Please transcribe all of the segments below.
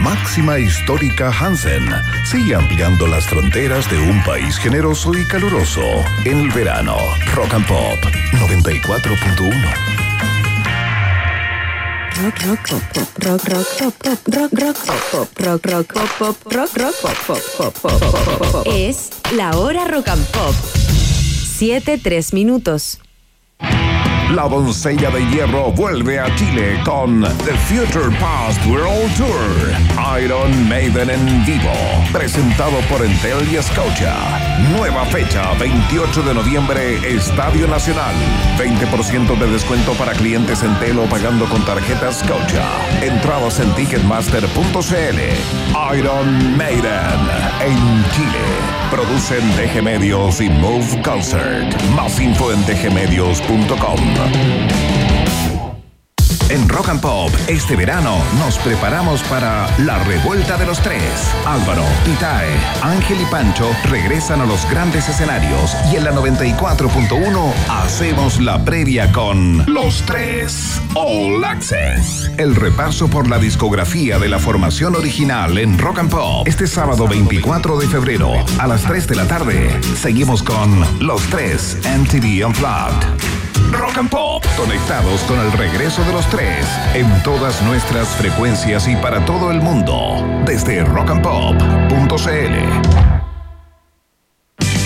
Máxima Histórica Hansen sigue ampliando las fronteras de un país generoso y caluroso en el verano. Rock and Pop 94.1. Rock, rock, pop, pop, rock, rock, pop, pop, rock, rock, pop, pop, rock, rock, pop, pop, rock, rock, pop, pop, pop, pop, pop, pop, pop. Es la hora rock and pop. 7, 3 minutos. La doncella de hierro vuelve a Chile con The Future Past World Tour. Iron Maiden en vivo. Presentado por Entel y Scotia. Nueva fecha, 28 de noviembre, Estadio Nacional. 20% de descuento para clientes Entel o pagando con tarjeta Scotia. Entradas en ticketmaster.cl. Iron Maiden en Chile. Producen DG Medios y Move Concert. Más info en dgmedios.com. En Rock and Pop, este verano nos preparamos para la revuelta de los tres. Álvaro, Pitae, Ángel y Pancho regresan a los grandes escenarios y en la 94.1 hacemos la previa con Los Tres All Access. El repaso por la discografía de la formación original en Rock and Pop. Este sábado 24 de febrero a las 3 de la tarde seguimos con Los Tres MTV Unplugged. Rock and Pop, conectados con el regreso de los tres en todas nuestras frecuencias y para todo el mundo, desde rockandpop.cl.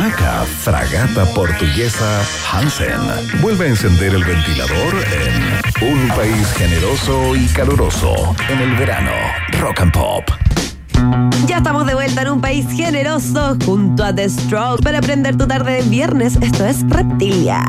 Maca Fragata Portuguesa Hansen vuelve a encender el ventilador en un país generoso y caluroso en el verano. Rock and Pop. Ya estamos de vuelta en un país generoso junto a The Stroke para aprender tu tarde de viernes. Esto es Reptilia.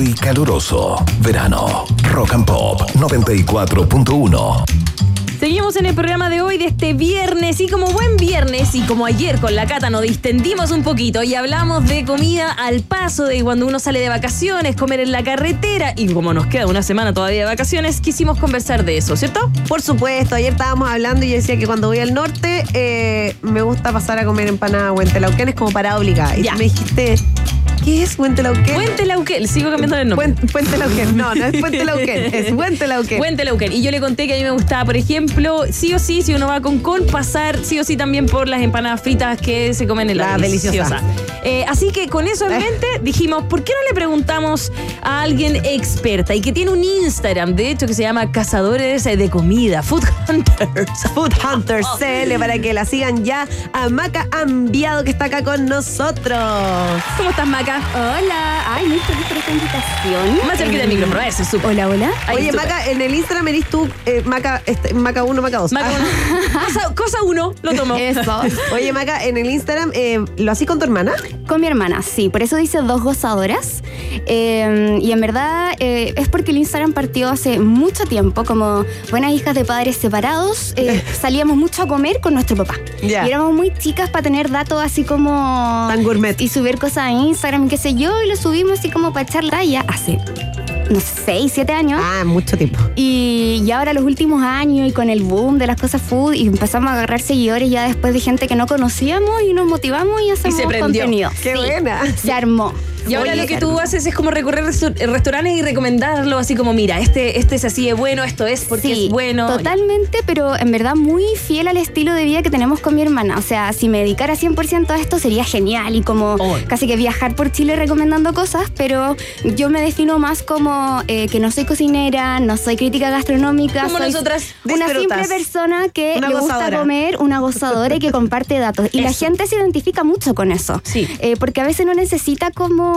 Y caluroso. Verano. Rock and Pop 94.1. Seguimos en el programa de hoy de este viernes y como buen viernes y como ayer con la Cata nos distendimos un poquito y hablamos de comida al paso de cuando uno sale de vacaciones, comer en la carretera y como nos queda una semana todavía de vacaciones, quisimos conversar de eso, ¿cierto? Por supuesto, ayer estábamos hablando y yo decía que cuando voy al norte eh, me gusta pasar a comer empanada Huentelauquén, es como para obligar. Y Ya. me dijiste, ¿qué es Huentelauquén? Puente Lauquén, sigo cambiando el nombre. Puente, Puente Lauquén. No, no es Puente Lauquén, es Puente Lauquén. Puente Lauquén. Y yo le conté que a mí me gustaba, por ejemplo, sí o sí, si uno va con Con, pasar sí o sí también por las empanadas fritas que se comen en la La deliciosa. Eh, así que con eso en Eh. mente dijimos, ¿por qué no le preguntamos a alguien experta y que tiene un Instagram, de hecho, que se llama Cazadores de Comida, Food Hunters? Food Hunters CL para que la sigan ya a Maca Ambiado que está acá con nosotros. ¿Cómo estás, Maca? Hola, ay, muy feliz por esta invitación. Más cerquita del Eh, micrófono, se supo. Hola, hola. Ahí, Oye. Maca, en el Instagram eres tú, eh, Maca, este, Maca 1, Maca 2. Maca, cosa, cosa uno, lo tomo. Eso. Oye, Maca, en el Instagram, eh, ¿lo hacís con tu hermana? Con mi hermana, sí. Por eso dice dos gozadoras. Eh, y en verdad eh, es porque el Instagram partió hace mucho tiempo. Como buenas hijas de padres separados, eh, salíamos mucho a comer con nuestro papá. Y éramos muy chicas para tener datos así como... Tan gourmet. Y subir cosas a Instagram, qué sé yo. Y lo subimos así como para echar la talla hace, no sé, seis, siete años. Ah, mucho tiempo. Y, y ahora los últimos años y con el boom de las cosas food y empezamos a agarrar seguidores ya después de gente que no conocíamos y nos motivamos y hacemos se prendió. contenido. Qué Sí, buena. Se armó. Y ahora Oye, lo que tú haces es como recorrer restu- restaurantes y recomendarlo así como, mira, este, este es así de bueno, esto es porque Sí, es bueno. Totalmente, pero en verdad muy fiel al estilo de vida que tenemos con mi hermana. O sea, si me dedicara 100% a esto sería genial y como Oh. casi que viajar por Chile recomendando cosas, pero yo me defino más como eh, que no soy cocinera, no soy crítica gastronómica. Como soy nosotras Una simple persona que Una le gozadora. gusta comer, una gozadora y que comparte datos. Y la gente se identifica mucho con eso. Sí. Eh, porque a veces no necesita como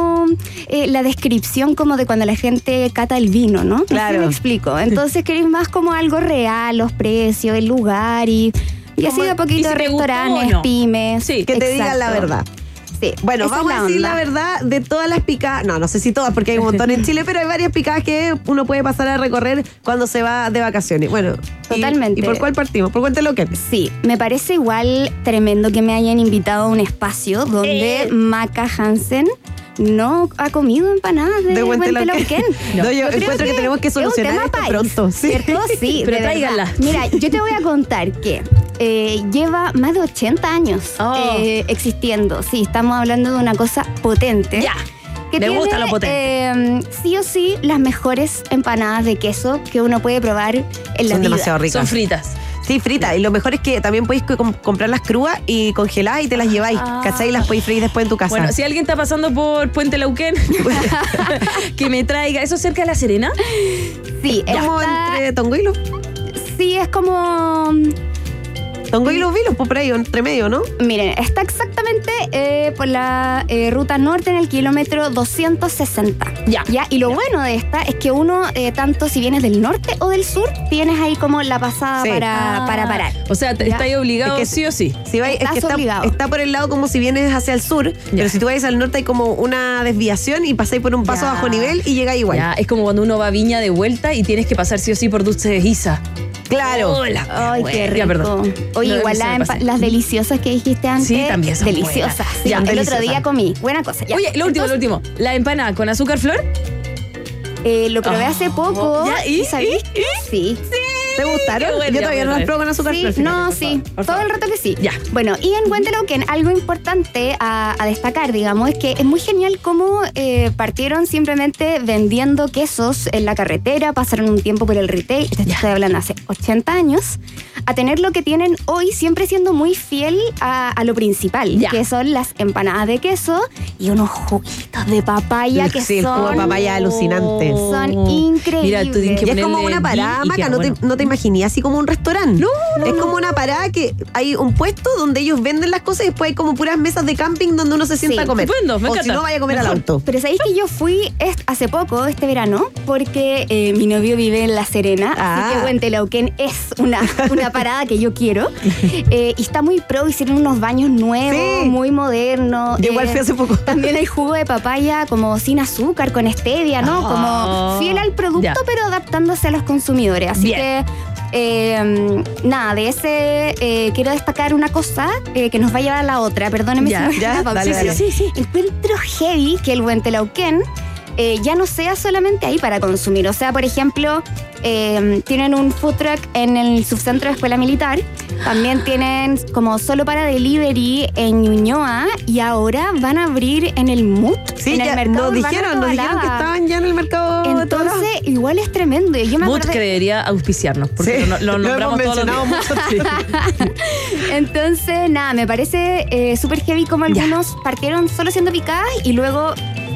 eh, la descripción como de cuando la gente cata el vino, ¿no? Claro. me explico. Entonces queréis más como algo real, los precios, el lugar y, y así de a ¿y poquito si restaurantes, no? pymes. Sí. Que te digan la verdad. Sí, Bueno, vamos a decir la verdad de todas las picadas. No, no sé si todas, porque hay un montón en Chile, pero hay varias picadas que uno puede pasar a recorrer cuando se va de vacaciones. Bueno, Totalmente. ¿Y, por cuál partimos? ¿Por cuál te lo que Sí, me parece igual tremendo que me hayan invitado a un espacio donde Eh. Maca Hansen no ha comido empanadas de, De Huentelauquén. Huentelauquén. No, yo encuentro que tenemos que es un solucionar tema esto país, pronto, sí. ¿Cierto? Sí, Pero tráiganla. Mira, yo te voy a contar que eh, lleva más de 80 años Oh. eh, existiendo. Sí, estamos hablando de una cosa potente. Ya. Que Me tiene, gusta lo potente. eh, sí o sí, las mejores empanadas de queso que uno puede probar en la Son vida. demasiado ricas. Son fritas. Sí, frita. Y lo mejor es que también podéis co- comprarlas crudas y congeladas y te las lleváis. Ah. ¿Cachai? Y las podéis freír después en tu casa. Bueno, si alguien está pasando por Puente Lauquén, que me traiga. ¿Eso cerca de La Serena? Sí, como está- entre Tongo y los, sí, es como Tongo y los Vilos, por ahí, entre medio, ¿no? Miren, está exactamente eh, por la eh, ruta norte en el kilómetro 260. Ya. ¿Ya? Y lo bueno de esta es que uno, eh, tanto si vienes del norte o del sur, tienes ahí como la pasada Sí. para, Ah. para parar. O sea, te- estáis obligado Es que- sí o sí. Si vais, es Estás que está, obligado. está por el lado como si vienes hacia el sur, pero si tú vais al norte hay como una desviación y pasáis por un paso Ya. bajo nivel y llegáis igual. Ya, es como cuando uno va a Viña de vuelta y tienes que pasar sí o sí por Dulce de Giza. Claro. Hola. Ay, qué rico. Ya, perdón. Oye, No, igual me las deliciosas que dijiste antes. Sí, también son Deliciosas. buenas. Sí, Ya, el deliciosas. otro día comí. Buena cosa. ya. Oye, lo último, Entonces, lo último. La empanada con azúcar flor. eh, lo probé hace poco. Ya, ¿y? ¿Sabéis qué? Sí. ¿Te gustaron? Qué Yo todavía no las pruebo con azúcar Sí, fíjate, no, sí, favor, todo el rato que sí. Ya. Bueno, y en Huentelauquén, algo importante a, a destacar, digamos, es que es muy genial cómo eh, partieron simplemente vendiendo quesos en la carretera, pasaron un tiempo por el retail, te estoy hablando hace 80 años, a tener lo que tienen hoy, siempre siendo muy fiel a, a lo principal, Ya. que son las empanadas de queso y unos juguitos de papaya que Sí, el son... de papaya alucinante. Son increíbles. Mira, tú tienes que Y es como una parada, ghee y Maca, queda ¿no, bueno. te, ¿no te imaginé así como un restaurante. No, Es como una parada que hay un puesto donde ellos venden las cosas y después hay como puras mesas de camping donde uno se sienta Sí. a comer. Estupendo, me o si no, vaya a comer al auto. Pero sabéis que yo fui hace poco, este verano, porque eh, mi novio vive en La Serena, Ah. así que Huentelauquén es una, una parada que yo quiero. Eh, y está muy pro, hicieron unos baños nuevos, Sí. muy modernos. Yo igual fui hace poco. También hay jugo de papaya como sin azúcar, con stevia, ¿no? Ah. Como fiel al producto, Ya. pero adaptándose a los consumidores. Así Bien. que... eh, nada, de ese eh, quiero destacar una cosa eh, que nos va a llevar a la otra. Perdónenme Ya, si me ya, dale, dale. Sí, sí, sí. Encuentro heavy que el Huentelauquén eh, ya no sea solamente ahí para consumir. O sea, por ejemplo, eh, tienen un food truck en el subcentro de Escuela Militar. También tienen como solo para delivery en Ñuñoa y ahora van a abrir en el MUT. Sí, en el ya, mercado nos dijeron, nos dijeron que estaban ya en el mercado. Entonces, igual es tremendo. Yo me Mood acordé- que debería auspiciarnos, porque Sí, lo, lo lo nombramos hemos todos los. Entonces, nada, me parece eh, súper heavy como algunos partieron solo siendo picadas y luego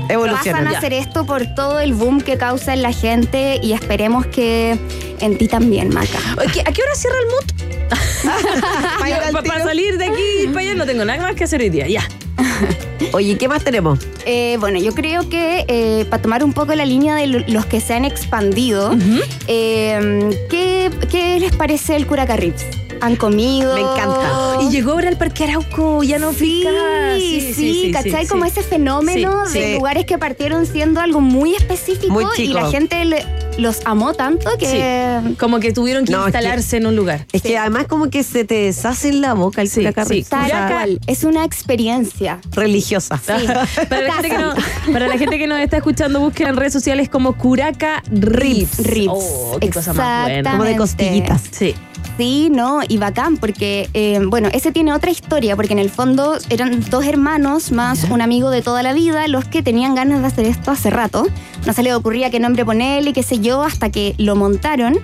Evolucionan. pasan a hacer esto por todo el boom que causa en la gente y esperemos que en ti también, Maca. ¿A qué hora cierra el mood? Pa' Para salir de aquí y para allá no tengo nada más que hacer hoy día. Ya. Oye, ¿qué más tenemos? Eh, bueno, yo creo que eh, para tomar un poco la línea de lo- los que se han expandido, eh, ¿qué, qué les parece el Curacarrips? ¿Han comido? Me encanta. Y llegó ahora el Parque Arauco, ya no Sí, pica. sí, ¿cachai? sí, Como sí. ese fenómeno Sí, de sí. lugares que partieron siendo algo muy específico Muy y la gente le- los amó tanto que... Como que tuvieron que No, es que- instalarse en un lugar. Es que además como que se te deshace en la boca el Sí, curacarri. sí. Tal O sea, cual, es una experiencia. religiosa. para, la gente que no- para la gente que nos está escuchando, busquen en redes sociales como Curaca Rips. Rips. Oh, qué cosa más buena. Como de costillitas. Sí. Sí, no, y bacán, porque, eh, bueno, ese tiene otra historia, porque en el fondo eran dos hermanos más un amigo de toda la vida los que tenían ganas de hacer esto hace rato. No se les ocurría qué nombre ponerle, qué sé yo, hasta que lo montaron,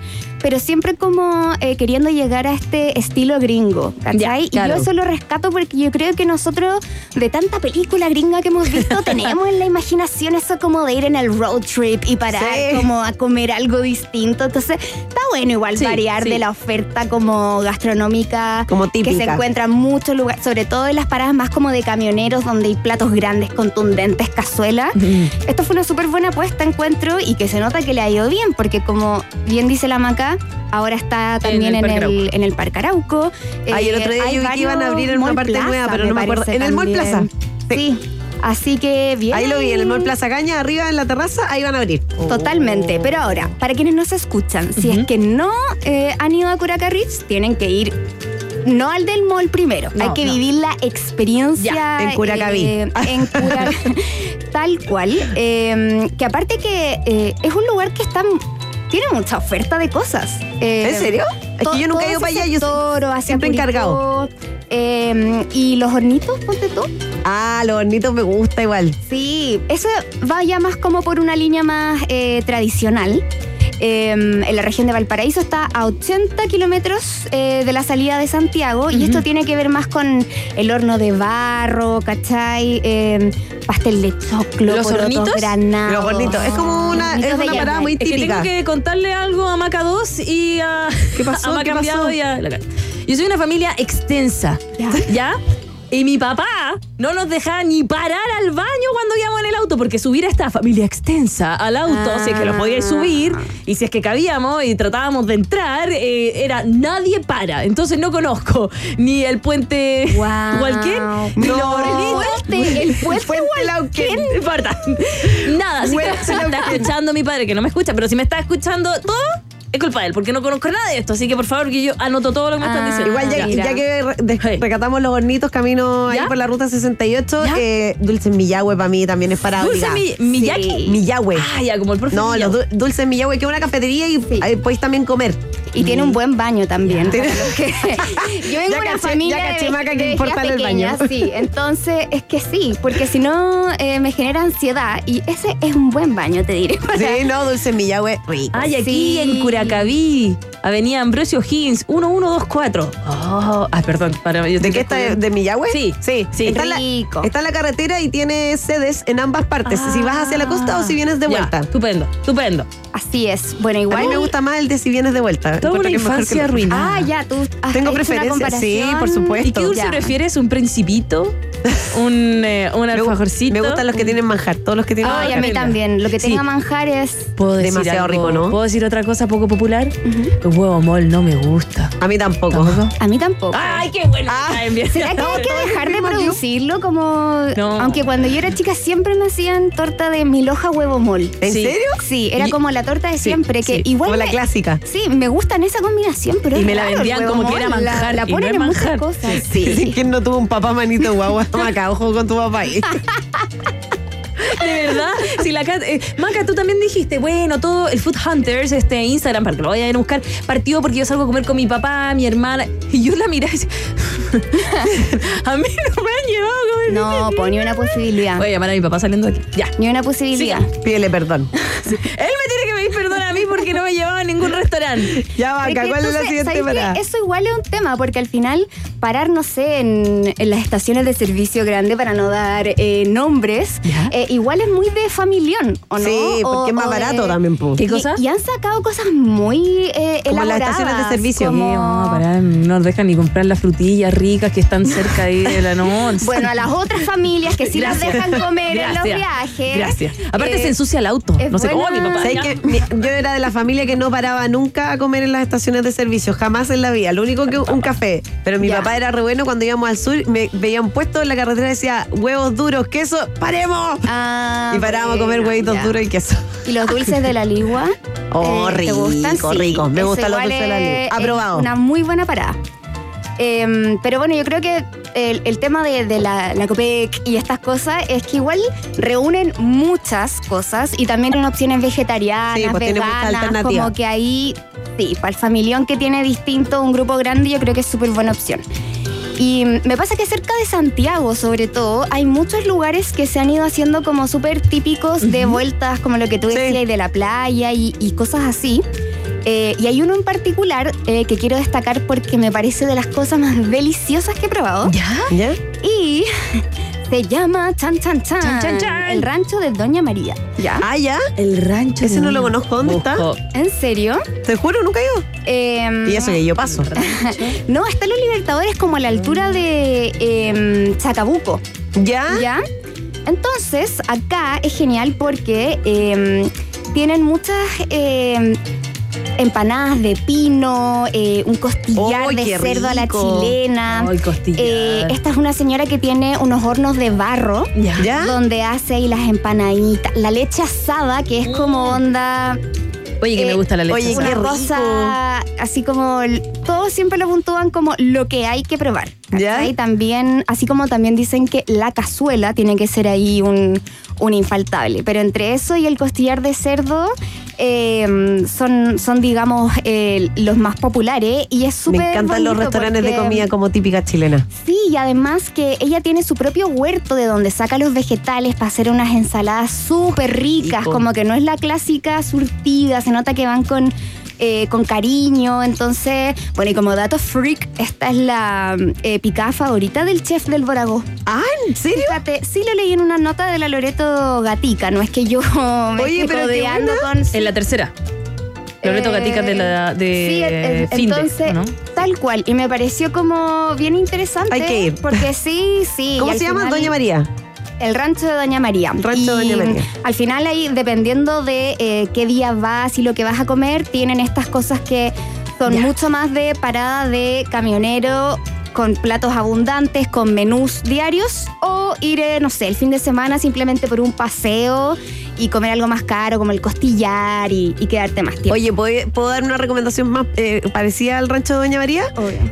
pero siempre como eh, queriendo llegar a este estilo gringo, ¿cachai? Ya, Y claro. yo eso lo rescato porque yo creo que nosotros, de tanta película gringa que hemos visto, tenemos en la imaginación eso como de ir en el road trip y parar Sí. como a comer algo distinto. Entonces, está bueno igual Sí, variar sí. de la oferta como gastronómica Como que se típica. encuentra en muchos lugares, sobre todo en las paradas más como de camioneros donde hay platos grandes, contundentes, cazuelas. Esto fue una súper buena apuesta, encuentro, y que se nota que le ha ido bien, porque como bien dice la Maca, ahora está también el en el, en el Parque Arauco. Ay, el Eh, otro día yo vi que iban a abrir en una parte Plaza, nueva, pero no me acuerdo. En el Mall. Plaza. Sí. Así que bien. Ahí lo vi, en el Mall Plaza Caña, arriba en la terraza, ahí van a abrir. Totalmente. Pero ahora, para quienes nos escuchan, si es que no eh, han ido a Curacarritz, tienen que ir. No al del mall primero, No, hay que no. vivir la experiencia Ya, en Curacaví. eh, en Cura- tal cual. eh, que aparte que eh, es un lugar que está tiene mucha oferta de cosas. Eh, ¿En serio? Es que yo nunca he ido para allá, yo sector, o hacia siempre Curicó, encargado. eh, y los hornitos, ponte tú. Ah, los hornitos me gusta igual. Sí, eso va ya más como por una línea más eh, tradicional. Eh, en la región de Valparaíso está a 80 kilómetros eh, de la salida de Santiago y esto tiene que ver más con el horno de barro, ¿cachai? Eh, pastel de choclo, ¿Los hornitos? granados. Los hornitos. Es como una, es una parada muy Es que típica. tengo que contarle algo a Maca 2 y a, ¿Qué pasó? a Maca ¿Qué pasó? Y a Yo soy una familia extensa. Ya. ¿Ya? Y mi papá no nos dejaba ni parar al baño cuando íbamos en el auto, porque subir a esta familia extensa al auto, Ah. si es que lo podíais subir, y si es que cabíamos y tratábamos de entrar, eh, era nadie para. Entonces no conozco ni el puente Guau. Hualquén, ni No. hornitos. Puente, el puente Lauquén. No importa. Nada, si me está escuchando mi padre, que no me escucha, pero si me está escuchando todo, es culpa de él, porque no conozco nada de esto. Así que por favor, que yo anoto todo lo que me están Ah, diciendo. Igual ya, ya que recatamos los hornitos camino ahí ¿Ya? por la ruta 68, ¿Ya? eh, dulces Millahue para mí también es para Dulce mi, Miyaki. Sí. Millahue. Ah, ya, como el profe. No, los Miyagi. du- dulces Millahue, que es una cafetería y ahí podéis también comer. Y tiene un buen baño también. Que- Yo vengo Ya de una caché- familia ya caché, de, Maca, que de importa el baño. pequeñas, sí. Entonces, es que sí, porque si no eh, me genera ansiedad y ese es un buen baño, te diré. Sí, no, dulces Millahue, rico. Ay, aquí Sí. en Curacaví. Avenida Ambrosio Higgins, 1124. Oh, ah, perdón. Para, yo ¿De qué está? ¿De Millahue? Sí, sí. sí. Está, en la, Rico. está la carretera y tiene sedes en ambas partes. Si vas hacia la costa o si vienes de Ya, vuelta. estupendo, estupendo. Así es. Bueno, A igual. mí me gusta más el de si vienes de vuelta. Toda una infancia arruinada. Ah, ya, tú. has Tengo preferencias, sí, por supuesto. ¿Y qué dulce Ya. prefieres? ¿Un principito? ¿Un, eh, un Me, gu- alfajorcito? me gustan los que tienen manjar, todos los que tienen Ay, a manjar. mí también. Lo que Sí. tenga manjar es. ¿Puedo decir Demasiado algo- rico, ¿no? ¿Puedo decir otra cosa poco popular? Huevo mol no me gusta. A mí tampoco. ¿Tampoco? A mí tampoco. ¡Ay, qué bueno! Ah. ¿Será que hay que dejar de producirlo como... No. Aunque cuando yo era chica siempre me hacían torta de mil hoja huevo mol. ¿En Sí. serio? Sí, era Y- como la torta de Sí, siempre, que sí. igual Como la clásica. Sí, me gustan esa combinación, pero Y es me la raro vendían como que era mol. La- manjar, La, y no ponen es en muchas manjar. cosas. Sí. Sí. ¿Quién no tuvo un papá manito guagua? Maca, ojo con tu papá ahí. De verdad, si la Cat- eh, Maca, tú también dijiste, bueno, todo el Food Hunters, este Instagram, para que lo vayan a buscar, partió porque yo salgo a comer con mi papá, mi hermana, y yo la miré y decía, a mí no me han llevado a comer. No, pues ni una posibilidad. Voy a llamar a mi papá saliendo de aquí. Ya. Ni una posibilidad. Pídele perdón. Él me tiene que pedir perdón a mí porque no me llevaba a ningún restaurante. Ya, Maca, ¿cuál es la siguiente parada? Eso igual es un tema, porque al final parar, no sé, en, en las estaciones de servicio grande para no dar eh, nombres, eh, igual es muy de familión, ¿o no? Sí, O- porque es más de- barato también, po. ¿Qué Y- cosa? Y, han sacado cosas muy eh, Como las elaboradas. estaciones de servicio. como- Sí, vamos a parar, no nos dejan ni comprar las frutillas ricas que están cerca ahí de la noche. Bueno, a las otras familias que sí las Gracias. dejan comer en los viajes. Gracias. Aparte eh, se ensucia el auto. No sé cómo buena- mi papá. ¿Sabes ya. que mi- yo era de la familia que no paraba nunca a comer en las estaciones de servicio, jamás en la vida. Lo único que un café. Pero mi Ya. papá era re bueno cuando íbamos al sur, me veía un puesto en la carretera y decía huevos duros, queso, ¡paremos! Ah, y parábamos a comer huevitos ya. duros y queso. ¿Y los dulces de la ligua? Oh, Eh, ¿te rico, gustan? Sí. rico. Me gustan los dulces de la ligua. Aprobado. Una muy buena parada. Em, pero bueno, yo creo que el, el tema de, de la, la COPEC y estas cosas es que igual reúnen muchas cosas y también tienen opciones vegetarianas, Sí, pues veganas, como que ahí, sí, para el familión que tiene distinto un grupo grande, yo creo que es súper buena opción. Y me pasa que cerca de Santiago, sobre todo, hay muchos lugares que se han ido haciendo como súper típicos de vueltas, como lo que tú decías, de la playa y, y cosas así. Eh, y hay uno en particular eh, que quiero destacar porque me parece de las cosas más deliciosas que he probado. ¿Ya? ¿Ya? Y se llama Chan Chan Chan, Chan, chan, chan. el rancho de Doña María. ¿Ya? Ah, ya. El rancho. Ese de no lo conozco. ¿Dónde está? ¿En serio? Te juro, nunca he ido. Em, Y eso que yo paso. No, está en los Libertadores como a la altura de em, Chacabuco. ¿Ya? ¿Ya? Entonces, acá es genial porque eh, tienen muchas eh, empanadas de pino, eh, un costillar ¡Ay, de cerdo a la chilena. Ay, costillar. Eh, esta es una señora que tiene unos hornos de barro. Ya. ¿Ya? Donde hace ahí las empanaditas, la leche asada, que es como onda, Oye, que Eh, me gusta la leche. oye, asada. qué cosa así como, todos siempre lo puntúan como lo que hay que probar. ¿Ya? Y también, así como también dicen que la cazuela tiene que ser ahí un, un infaltable. Pero entre eso y el costillar de cerdo eh, son, son, digamos, eh, los más populares y es súper Me encantan los restaurantes de comida como típica chilena. Sí, y además que ella tiene su propio huerto de donde saca los vegetales para hacer unas ensaladas súper ricas, Rico. como que no es la clásica surtida, se nota que van con, eh, con cariño. Entonces, bueno, y como dato freak, esta es la eh, picada favorita del chef del Boragó. Ah, ¿en serio? Fíjate, sí lo leí en una nota de la Loreto Gatica, no es que yo me Oye, esté buena. con... En la tercera. Loreto Eh, Gatica de la de sí, Finde, entonces, ¿o ¿no? tal cual. Y me pareció como bien interesante. Hay que ir. Porque sí, sí. ¿Cómo se llama? final- Doña María. El rancho de Doña María. Rancho de Y Doña María. Al final ahí, dependiendo de eh, qué día vas y lo que vas a comer, tienen estas cosas que son Ya. mucho más de parada de camionero con platos abundantes, con menús diarios, o ir, eh, no sé, el fin de semana simplemente por un paseo y comer algo más caro como el costillar y, y quedarte más tiempo. Oye, ¿puedo, puedo dar una recomendación más eh, parecida al rancho de Doña María?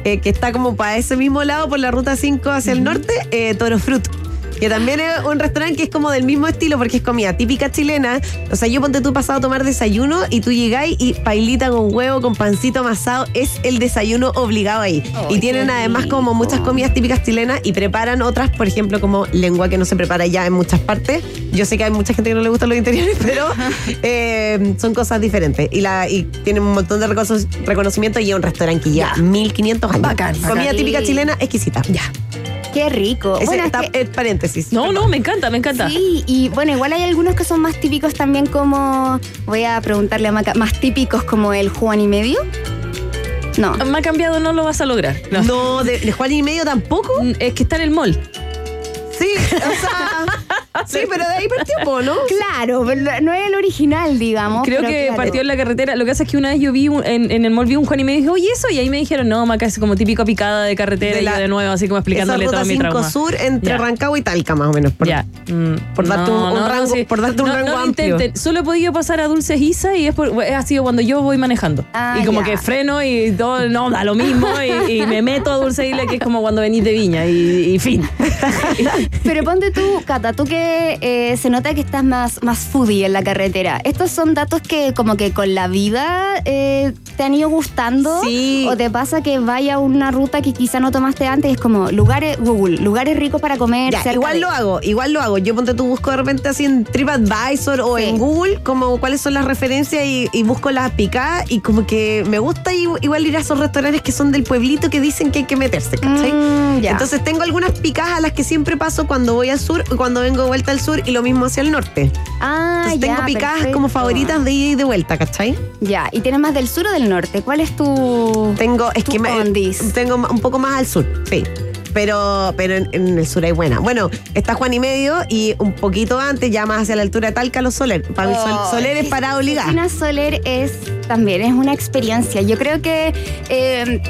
Eh, que está como para ese mismo lado, por la ruta 5 hacia el norte, Toro Fruit. Que también es un restaurante que es como del mismo estilo porque es comida típica chilena. O sea, yo ponte tú pasado a tomar desayuno y tú llegáis y pailita con huevo, con pancito amasado, es el desayuno obligado ahí. y tienen además como muchas comidas típicas chilenas y preparan otras, por ejemplo, como lengua que no se prepara ya en muchas partes. Yo sé que hay mucha gente que no le gustan los interiores, pero eh, son cosas diferentes. Y, la, y tienen un montón de recono- reconocimiento y es un restaurante que lleva 1500 años. Bacán, Comida bacán. típica chilena exquisita. Ya. Qué rico. Ese Bueno, es está- que- eh, paréntesis. No, no, me encanta, me encanta. Sí, y bueno, igual hay algunos que son más típicos también como, voy a preguntarle a Maca, más típicos como el Juan y medio. No. Me ha cambiado, no lo vas a lograr. No. No, de, de Juan y medio tampoco. Mm, Es que está en el mall. Sí, o sea. sí, pero de ahí partió, ¿no? Claro, pero no es el original, digamos. Creo que claro. partió en la carretera. Lo que pasa es que una vez yo vi un- en, en el mall vi un Juan y me dijo, oye, eso. Y ahí me dijeron, no, Maca, es como típico picada de carretera. De y yo de nuevo, así como explicándole todo mi 5 trauma. sur entre Ya. Rancagua y Talca, más o menos. por- Ya. Mm, por darte un- un rango- por darte un No, rango no amplio. intenten. Solo he podido pasar a Dulce Isa y es por- ha sido cuando yo voy manejando. Ah, y como ya. que freno y todo, no, da lo mismo. y, y me meto a Dulce Isla, que es como cuando venís de Viña. Y, y fin. Pero ponte tú, Cata, tú que eh, se nota que estás más, más foodie en la carretera. ¿Estos son datos que como que con la vida eh, te han ido gustando? Sí. ¿O te pasa que vaya a una ruta que quizá no tomaste antes? Es como lugares, Google, lugares ricos para comer. Ya, igual de- lo hago, igual lo hago. Yo ponte tú busco de repente así en TripAdvisor o Sí. en Google como cuáles son las referencias y, y busco las picadas y como que me gusta igual ir a esos restaurantes que son del pueblito que dicen que hay que meterse, ¿cachai? Mm. Entonces tengo algunas picadas a las que siempre paso cuando voy al sur cuando vengo vuelta al sur y lo mismo hacia el norte. ah, Entonces ya, tengo picadas perfecto. como favoritas de ida y de vuelta, ¿cachai? Ya, ¿y tienes más del sur o del norte? ¿Cuál es tu...? Tengo, es Tu que me- tengo un poco más al sur, sí. Pero, pero en, en el sur hay buena. Bueno, está Juan y Medio y un poquito antes, ya más hacia la altura de Talca, los Soler. Para Sol- Oh, Soler es para obligar. Cocina Soler es también es una experiencia. Yo creo que eh,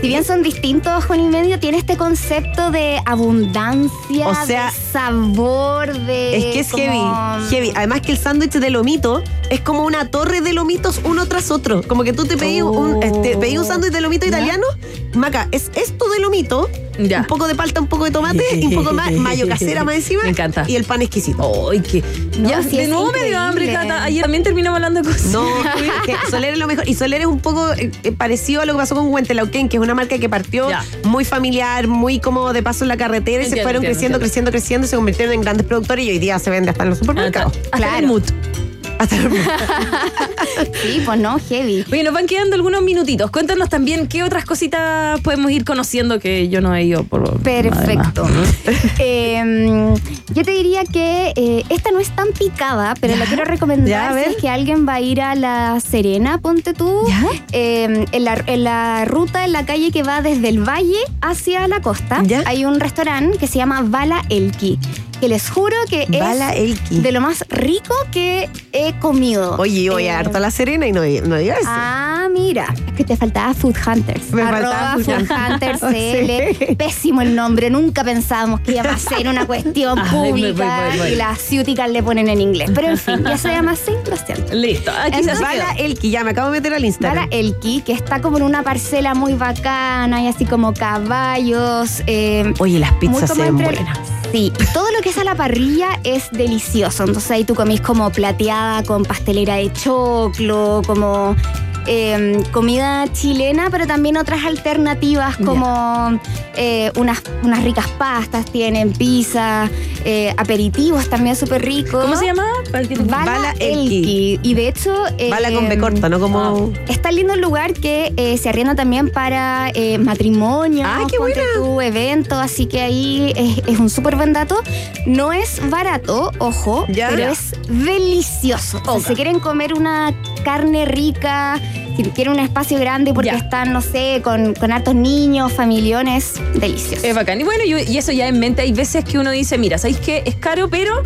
si bien son distintos, Juan y Medio tiene este concepto de abundancia, O sea, de sabor, de Es que es como- heavy, heavy. Además que el sándwich de lomito es como una torre de lomitos uno tras otro. Como que tú te pedís un, Oh. este, pedís un sándwich de lomito italiano. Maca, es esto de lomito, Ya. un poco de palta, un poco de tomate y un poco más mayo casera más encima. Me encanta. Y el pan exquisito. Ay, que. No, ya, sí de nuevo me dio hambre. Cata. Ayer también terminamos hablando de cosas. No, que Soler es lo mejor. Y Soler es un poco eh, eh, parecido a lo que pasó con Huentelauquén, que es una marca que partió Ya. muy familiar, muy como de paso en la carretera y se fueron entiendo, creciendo, entiendo. creciendo, creciendo, se convirtieron en grandes productores y hoy día se vende hasta en los supermercados. hasta Claro. el mood. Hasta Sí, pues no, heavy. Oye, nos van quedando algunos minutitos. Cuéntanos también qué otras cositas podemos ir conociendo que yo no he ido por. Perfecto. Eh, yo te diría que eh, esta no es tan picada, pero la quiero Ya, recomendar a si ver. es que alguien va a ir a La Serena, ponte tú. Ya. Eh, en, la, en la ruta, en la calle que va desde el valle hacia la costa, Ya. hay un restaurante que se llama Bala Elki, que les juro que Bala es Elki. de lo más rico que he comido. Oye, voy a Eh, harto a la Serena y no, no digas eso. Ah, mira, es que te faltaba Food Hunters. Me Arroba faltaba Food Food Hunters. CL. Pésimo el nombre, nunca pensábamos que iba a ser una cuestión Ay, pública voy, voy, voy. y las ciúticas le ponen en inglés. Pero en fin, ya se llama así, lo siento. Listo. Aquí Entonces, se Bala Elki, ya me acabo de meter al Para Instagram. Elki, que está como en una parcela muy bacana y así como caballos. eh, Oye, las muy pizzas se ven entre- buenas. Sí, y todo lo que es a la parrilla es delicioso. Entonces ahí tú comís como plateada con pastelera de choclo, como eh, comida chilena, pero también otras alternativas como eh, unas, unas ricas pastas, tienen pizza, eh, aperitivos también súper ricos. ¿Cómo se llama? Bala, Bala Elki. Elki. Y de hecho... Bala con B corta, ¿no? Como. Está lindo el lugar que eh, se arrienda también para eh, matrimonio, ¡Ay, qué buena! tú, evento, así que ahí es, es un súper buen dato. No es barato, ojo, Ya. pero es delicioso. O sea, si quieren comer una carne rica, si quieren un espacio grande porque Ya. están, no sé, con, con hartos niños, familiones, delicioso. Es bacán. Y bueno, y, y eso ya en mente, hay veces que uno dice, mira, ¿sabéis qué? Es caro, pero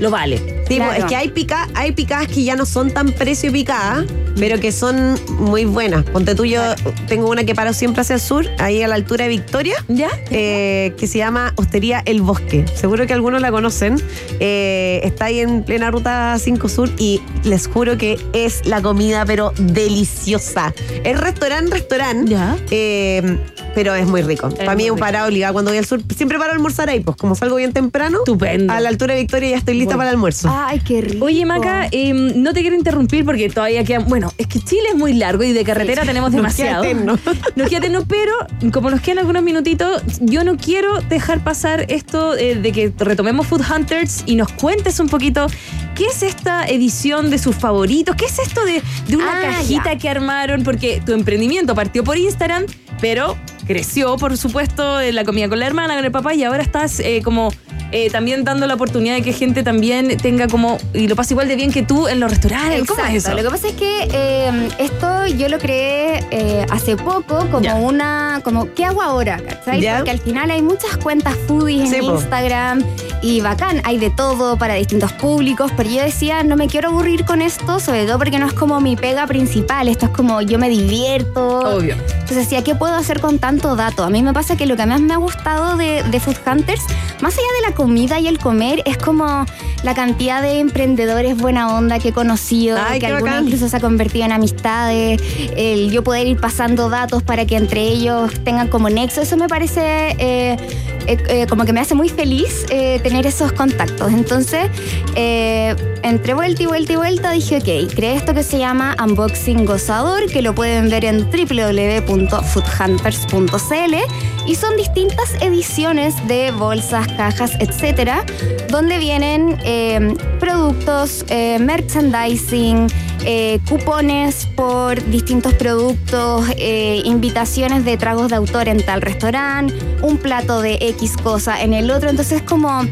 lo vale. Sí, Claro. es que hay, pica, hay picadas que ya no son tan precio picadas, pero que son muy buenas. Ponte tú, yo tengo una que paro siempre hacia el sur, ahí a la altura de Victoria, ¿Ya? eh, que se llama Hostería El Bosque. Seguro que algunos la conocen. Eh, está ahí en plena ruta 5 Sur y les juro que es la comida, pero deliciosa. Es restaurante, restaurante. Ya. Eh, pero es muy rico. Para mí es un parado obligado cuando voy al sur. Siempre paro a almorzar ahí, pues como salgo bien temprano. Estupendo. A la altura de Victoria ya estoy lista Bueno. para el almuerzo. Ay, qué rico. Oye, Maca, eh, no te quiero interrumpir porque todavía queda. Bueno, es que Chile es muy largo y de carretera tenemos Nos queda demasiado. Nos queda eterno, pero como nos quedan algunos minutitos, yo no quiero dejar pasar esto eh, de que retomemos Food Hunters y nos cuentes un poquito qué es esta edición de sus favoritos, qué es esto de, de una Ah, cajita ya. que armaron, porque tu emprendimiento partió por Instagram, pero creció, por supuesto, la comida con la hermana, con el papá, y ahora estás eh, como eh, también dando la oportunidad de que gente también tenga como, y lo pasa igual de bien que tú en los restaurantes. ¿Cómo es eso? Lo que pasa es que eh, esto yo lo creé eh, hace poco como Ya. una, como, ¿qué hago ahora? ¿cachai? Porque al final hay muchas cuentas foodies Sí, en po. Instagram y bacán, hay de todo para distintos públicos, pero yo decía, no me quiero aburrir con esto, sobre todo porque no es como mi pega principal, esto es como yo me divierto. Obvio. Entonces decía, ¿qué puedo hacer con tanto dato? A mí me pasa que lo que más me ha gustado de, de Food Hunters, más allá de la comida y el comer, es como la cantidad de emprendedores buena onda que he conocido, Ay, que algunos bacán. incluso se ha convertido en amistades, el yo poder ir pasando datos para que entre ellos tengan como nexo, eso me parece eh, eh, eh, como que me hace muy feliz eh, tener esos contactos. Entonces, entre vuelta y vuelta y vuelta dije, ok, creé esto que se llama Unboxing Gozador, que lo pueden ver en www.foodhunters.cl y son distintas ediciones de bolsas, cajas, etcétera, donde vienen productos, merchandising, eh, cupones por distintos productos, eh, invitaciones de tragos de autor en tal restaurante, un plato de X cosa en el otro. Entonces, como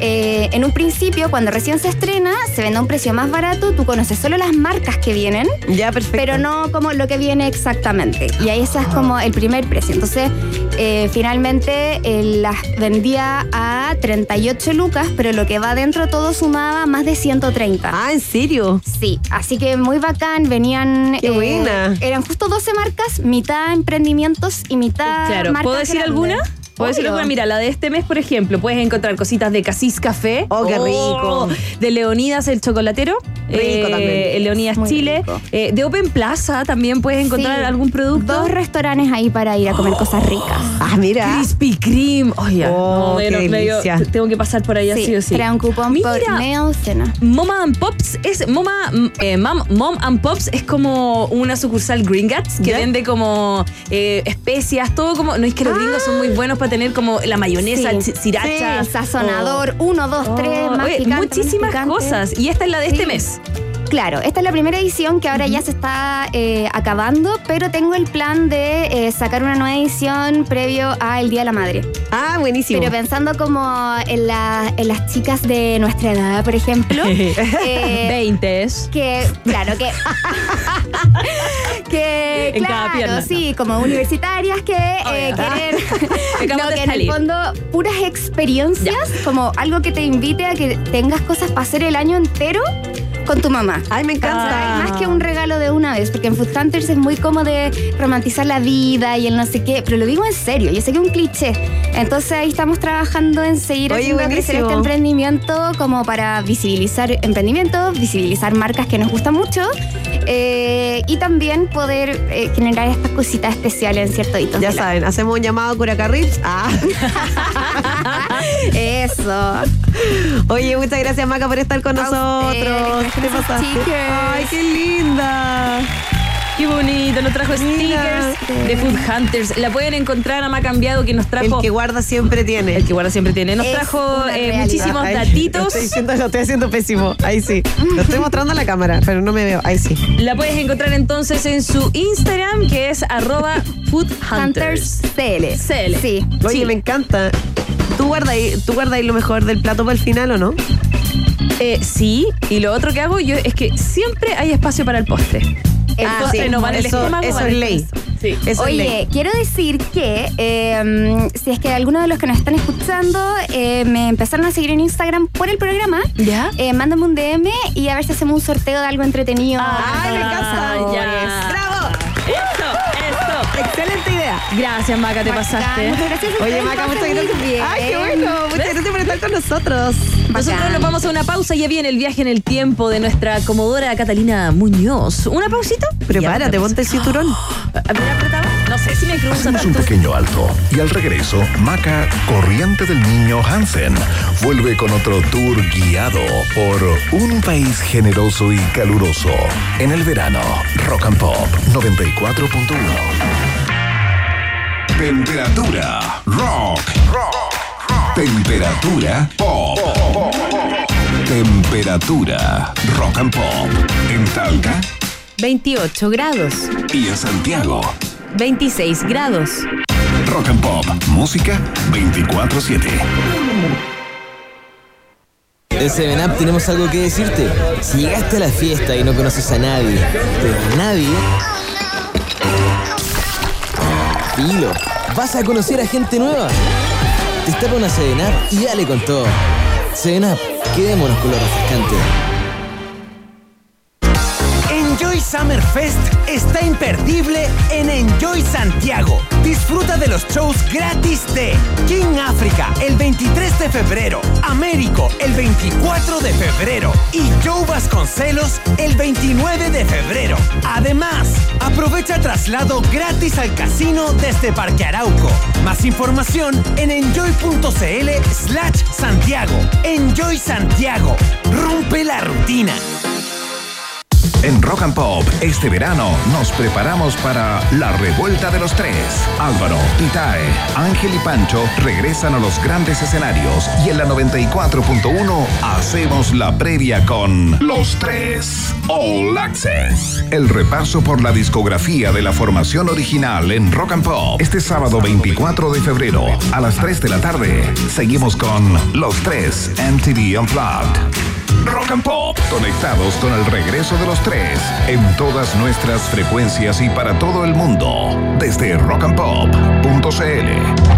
eh, en un principio, cuando recién se estrena, se vende a un precio más barato, tú conoces solo las marcas que vienen. Ya, perfecto. Pero no como lo que viene exactamente. Y ahí ese es como el primer precio. Entonces, eh, finalmente eh, las vendía a 38 lucas, pero lo que va adentro todo sumaba más de 130. Ah, ¿en serio? Sí, así que muy bacán, venían... Qué buena. Eran justo 12 marcas, mitad emprendimientos y mitad Claro, marcas ¿puedo decir grandes. alguna? ¿Puedo decir Obvio. alguna? Mira, la de este mes, por ejemplo, puedes encontrar cositas de Casis Café. Oh, qué rico. De Leonidas el chocolatero. Rico también. El Leonidas Muy Chile. Eh, de Open Plaza también puedes encontrar Sí, algún producto. Dos restaurantes ahí para ir a comer cosas ricas. Ah, mira. Krispy Kreme. Oye, Oh, no, bueno, qué medio- delicia. tengo que pasar por allá sí, o sí. Trae un cupón Mira. por media cena. Moma and Pops es Moma eh, Mom, Mom and Pops es como una sucursal Gringotts que ¿Ya? vende como eh, especias, todo como no es que los gringos son muy buenos para tener como la mayonesa, Sí. sriracha, Sí, el sazonador, uno, dos, Oh, tres, más oye, picante, menos muchísimas picante. cosas y esta es la de este mes. Claro, esta es la primera edición que ahora ya se está eh, acabando, pero tengo el plan de eh, sacar una nueva edición previo al Día de la Madre. Ah, buenísimo. Pero pensando como en, la- en las chicas de nuestra edad, por ejemplo. eh, 20 que, claro, que. que, En cada claro, pierna. sí, como universitarias que eh, quieren. No, que en el fondo, puras experiencias, como algo que te invite a que tengas cosas para hacer el año entero con tu mamá. Ay, me encanta. ¿Cachai? Más que un regalo de una vez, porque en Food Hunters es muy como de romantizar la vida y el no sé qué, pero lo digo en serio, yo sé que es un cliché. Entonces ahí estamos trabajando en seguir Oye, haciendo crecer este emprendimiento como para visibilizar emprendimientos, visibilizar marcas que nos gustan mucho eh, y también poder eh, generar estas cositas especiales en ciertos hitos. Ya la- saben, hacemos un llamado a Curacarrips. Ah. Eso. Oye, muchas gracias, Maca, por estar con A nosotros. ¿Qué te pasaste? Ay, qué linda. Qué bonito, nos trajo Mira. stickers de Food Hunters. La pueden encontrar a Ma Cambiado que nos El trajo. que guarda siempre tiene. el que guarda siempre tiene. Nos Es trajo eh, muchísimos Ay, Lo datitos. estoy, diciendo, lo estoy haciendo pésimo. Ahí sí. Lo estoy mostrando a la cámara, pero no me veo. Ahí sí. La puedes encontrar entonces en su Instagram, que es arroba foodhunters. Hunters CL. CL. Sí. Oye, Sí. me encanta. ¿Tú guardas ¿Tú guardas ahí lo mejor del plato para el final o no? Eh, sí, y lo otro que hago yo es que siempre hay espacio para el postre. El Ah, sí. no va en el Eso- estómago. eso es ley. corazón. Sí. Eso es ley. Oye, quiero decir que eh, si es que alguno de los que nos están escuchando eh, me empezaron a seguir en Instagram por el programa, ¿Ya? eh, mándame un DM y a ver si hacemos un sorteo de algo entretenido. ¡Ay, me encanta! ya. ¡Bravo! Gracias, Maca, te pasaste. Muchas gracias. a Oye, Maca, muchas gracias. bien. Ay, qué bueno. Muchas gracias por estar con nosotros. Nosotros nos vamos a una pausa y ya viene el viaje en el tiempo de nuestra comodora Catalina Muñoz. ¿Una pausita? Prepárate, ponte el cinturón. ¿A ver, apretado? No, no sé si me cruza Hacemos un pequeño alto y al regreso, Maca, corriente del niño Hansen, vuelve con otro tour guiado por un país generoso y caluroso. En el verano, Rock and Pop 94.1. Temperatura rock. Temperatura pop. Temperatura rock and pop. En Talca 28 grados, y en Santiago. 26 grados. Rock and Pop, música 24-7. En 7up tenemos algo que decirte. Si llegaste a la fiesta y no conoces a nadie, pero a nadie. Vas a conocer a gente nueva. Destapa una 7up y dale con todo. 7up, quedémonos con lo refrescante. Enjoy Summer Fest está imperdible en Enjoy Santiago. Disfruta de los shows gratis de King África el 23 de febrero, Américo el 24 de febrero y Joe Vasconcelos el 29 de febrero. Además, aprovecha traslado gratis al casino desde Parque Arauco. Más información en enjoy.cl slash Santiago. Enjoy Santiago. Rompe la rutina. En Rock and Pop, este verano nos preparamos para la revuelta de los tres. Álvaro, Itae, Ángel y Pancho regresan a los grandes escenarios y en la 94.1 hacemos la previa con Los Tres All Access. El repaso por la discografía de la formación original en Rock and Pop. Este sábado 24 de febrero a las 3 de la tarde seguimos con Los Tres MTV Unplugged. Rock and Pop, conectados con el regreso de los tres en todas nuestras frecuencias y para todo el mundo, desde rockandpop.cl.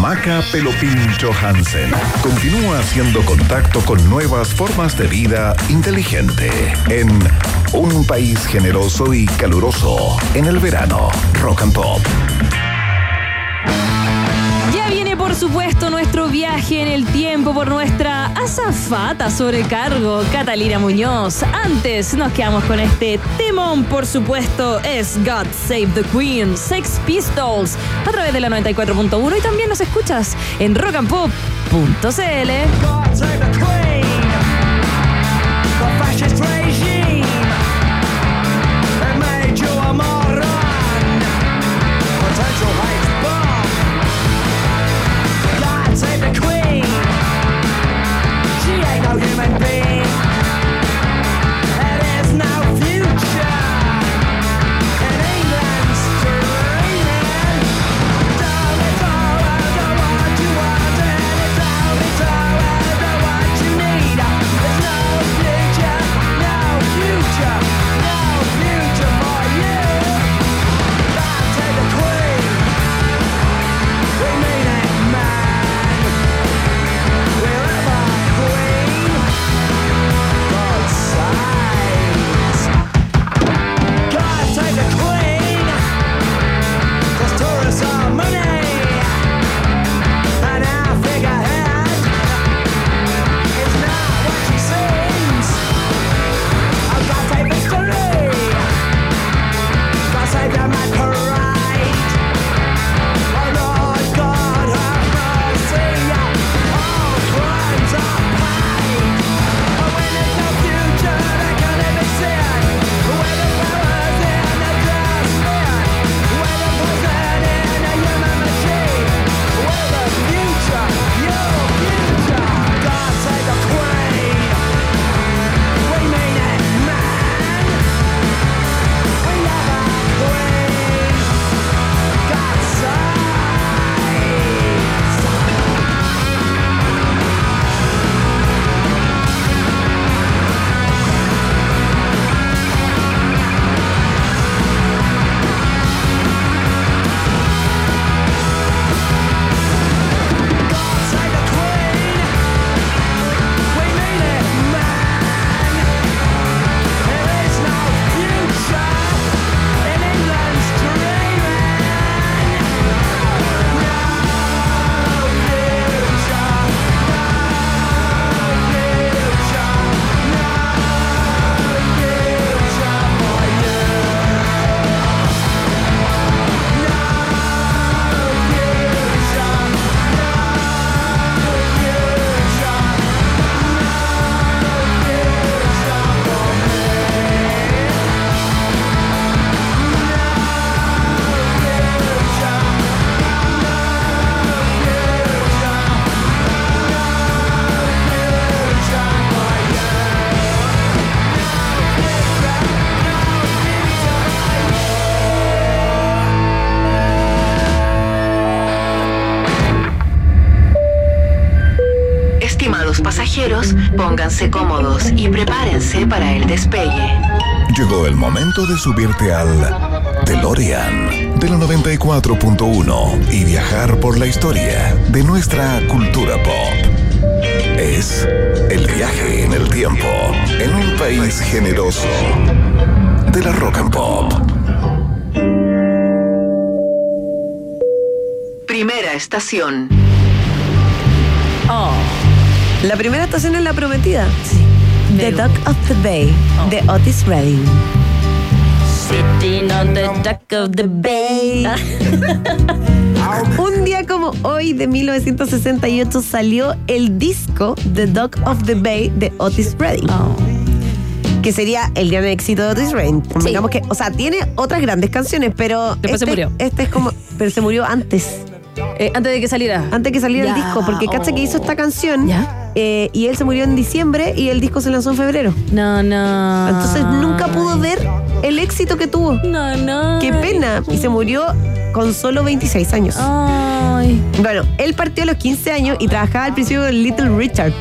Maca Pelopincho Hansen continúa haciendo contacto con nuevas formas de vida inteligente en un país generoso y caluroso en el verano. Rock and Pop. Por supuesto, nuestro viaje en el tiempo por nuestra azafata sobrecargo, Catalina Muñoz. Antes nos quedamos con este temón, por supuesto, es God Save the Queen, Sex Pistols, a través de la 94.1 y también nos escuchas en rockandpop.cl. y prepárense para el despegue. Llegó el momento de subirte al DeLorean de la 94.1 y viajar por la historia de nuestra cultura pop. Es el viaje en el tiempo en un país generoso de la rock and pop. Primera estación. Oh. La primera estación es la prometida. The Dock of the Bay, de Otis Redding. Sitting on the dock of the bay. Un día como hoy de 1968 salió el disco The Dock of the Bay de Otis Redding. Oh. Que sería el gran éxito de Otis Redding. Digamos que, o sea, tiene otras grandes canciones, pero. Después se este- murió. Este es como. Pero se murió antes. Eh, antes de que saliera. Antes que saliera Ya, el disco. Porque cacha que hizo esta canción. Ya. eh, y él se murió en diciembre y el disco se lanzó en febrero. No, no. Entonces nunca pudo ver el éxito que tuvo. No, no. Qué pena. Y se murió con solo 26 años. Ay. Bueno, él partió a los 15 años y trabajaba al principio con Little Richard.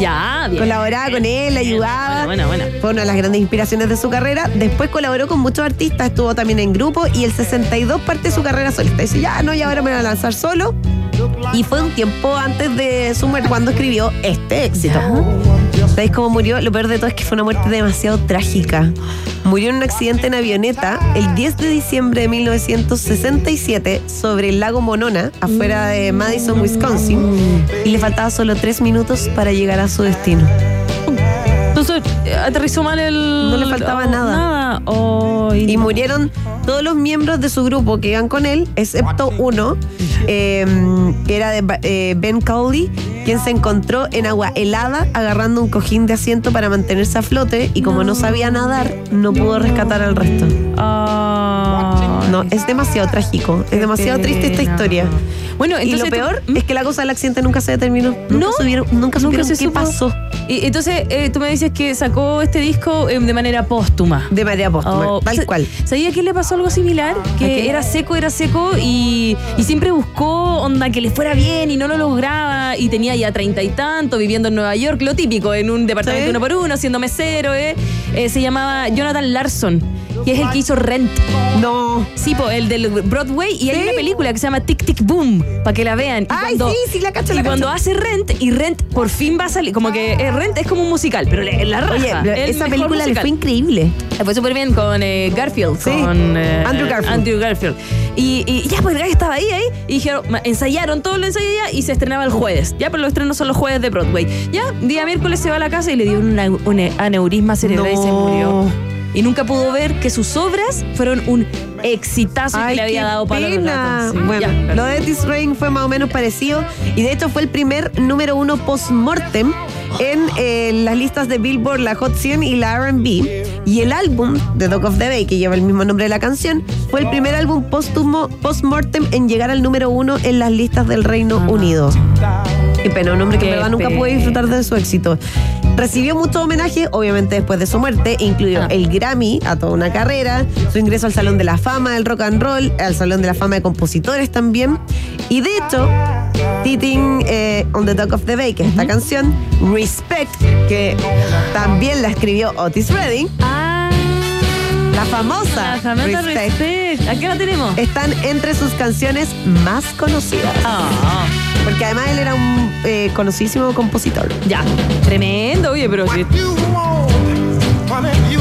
Ya, bien. Colaboraba con él, ayudaba. Bueno, bueno, bueno. Fue una de las grandes inspiraciones de su carrera. Después colaboró con muchos artistas, estuvo también en grupo y el 62 parte de su carrera solista. Dice, ya no, y ahora me voy a lanzar solo. Y fue un tiempo antes de su muerte cuando escribió este éxito. ¿Sabéis cómo murió? Lo peor de todo es que fue una muerte demasiado trágica. Murió en un accidente en avioneta el 10 de diciembre de 1967 sobre el lago Monona, afuera de Madison, Wisconsin. Y le faltaba solo tres minutos para llegar a su destino. Aterrizó mal el. No le faltaba oh, nada. Y no. murieron todos los miembros de su grupo que iban con él, excepto uno, eh, que era de Ba- eh, Ben Cowley, quien se encontró en agua helada agarrando un cojín de asiento para mantenerse a flote y como no sabía nadar, no pudo rescatar al resto. Ay. No, es demasiado trágico, es demasiado triste esta historia. Bueno, Y lo peor ¿Mm? es que la cosa del accidente nunca se determinó. Nunca No, supieron, nunca supieron se qué supo. pasó Y entonces, eh, tú me dices que sacó este disco eh, de manera póstuma. de manera póstuma, Oh, tal cual. ¿Sabía que le pasó algo similar? ¿A Que era seco, era seco y, y siempre buscó onda que le fuera bien y no lo lograba y tenía ya treinta y tanto viviendo en Nueva York, lo típico, en un departamento Sí. uno por uno, siendo mesero. Eh, se llamaba Jonathan Larson, que es el que hizo Rent. No. Sí, po, el del Broadway y hay una película que se llama Tic Tic Boom, para que la vean. Y Ay, sí, sí, la cacho, y la cuando cacho. hace Rent y Rent por fin va a salir, como que Rent es como un musical, pero le- la raja. Oye, esa película le fue increíble. Le fue súper bien con eh, Garfield, Sí, con eh, Andrew Garfield. Andrew Garfield. Y, y ya, pues el estaba ahí, ahí, y dijeron, ensayaron todo lo ensayos ya y se estrenaba el jueves. Ya, pero los estrenos son los jueves de Broadway. Ya, día miércoles se va a la casa y le dio un, aneurisma cerebral y se murió. Y nunca pudo ver que sus obras fueron un exitazo que le había dado para pena. Sí, Bueno, ya. lo de Otis Redding fue más o menos parecido y de hecho fue el primer número uno post-mortem en eh, las listas de Billboard, la Hot 100 y la R&B. Y el álbum de Dog of the Bay, que lleva el mismo nombre de la canción, fue el primer álbum póstumo post-mortem en llegar al número uno en las listas del Reino Unido. Qué pena, un hombre que en verdad nunca pudo disfrutar de su éxito. Recibió muchos homenajes, obviamente después de su muerte, incluyó Ah. el Grammy a toda una carrera, su ingreso al Salón de la Fama del Rock and Roll, al Salón de la Fama de Compositores también. Y de hecho, Sitting eh, on the Dock of the Bay, que es esta canción, Respect, que también la escribió Otis Redding, Ah, la famosa la famosa Respect, Respect. ¿A qué la tenemos? están entre sus canciones más conocidas. Ah, Porque además él era un eh, conocidísimo compositor. ya. Tremendo, oye, pero sí.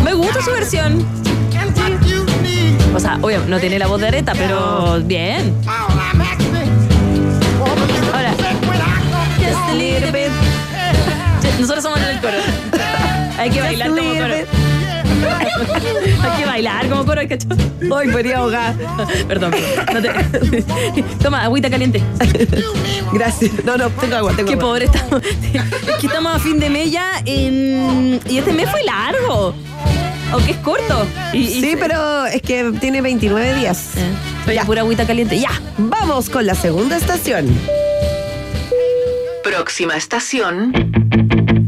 Me gusta su versión. O sea, obvio, no tiene la voz de Areta, pero bien. Ahora, just a little bit. Nosotros somos el coro. Hay que bailar como coro. Hay que bailar como coro, ¿cachai? Hoy podría ahogar. Perdón, no te- Toma, agüita caliente. Gracias. No, no, tengo agua, tengo Qué agua. pobre estamos. Es que estamos a fin de mes ya en- y este mes fue largo. Aunque es corto. Y, y- Sí, pero es que tiene 29 días. Eh, Oye, Ya. pura agüita caliente. Ya. Vamos con la segunda estación. Próxima estación.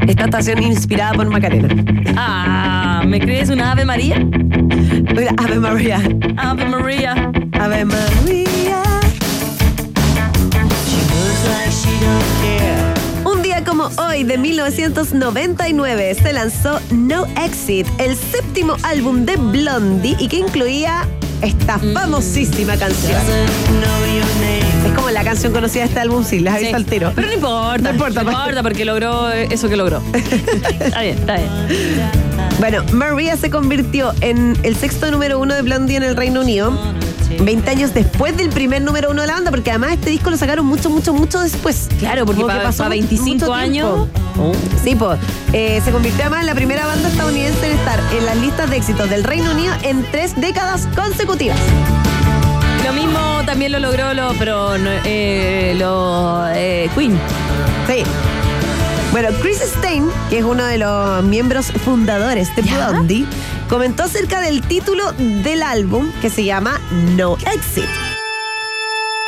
Esta estación inspirada por Macarena. Ah, ¿me crees una Ave María? Mira, Ave María. Ave María. Ave María. Un día como hoy de 1999 se lanzó No Exit, el séptimo álbum de Blondie y que incluía esta famosísima canción. Es como la canción conocida de este álbum, sí, les aviso Sí. al tiro. Pero no importa. No importa, No pues. importa porque logró eso que logró. está bien, está bien. Bueno, Maria se convirtió en el sexto número uno de Blondie en el Reino Unido. 20 años después del primer número uno de la banda, porque además este disco lo sacaron mucho, mucho, mucho después. Claro, porque pasó 25 mucho años. tiempo. Sí, pues. se convirtió además en la primera banda estadounidense en estar en las listas de éxitos del Reino Unido en tres décadas consecutivas. Lo mismo también lo logró lo, pero eh, lo eh, Queen. Sí. Bueno, Chris Stein, que es uno de los miembros fundadores de. Blondie, comentó acerca del título del álbum que se llama No Exit,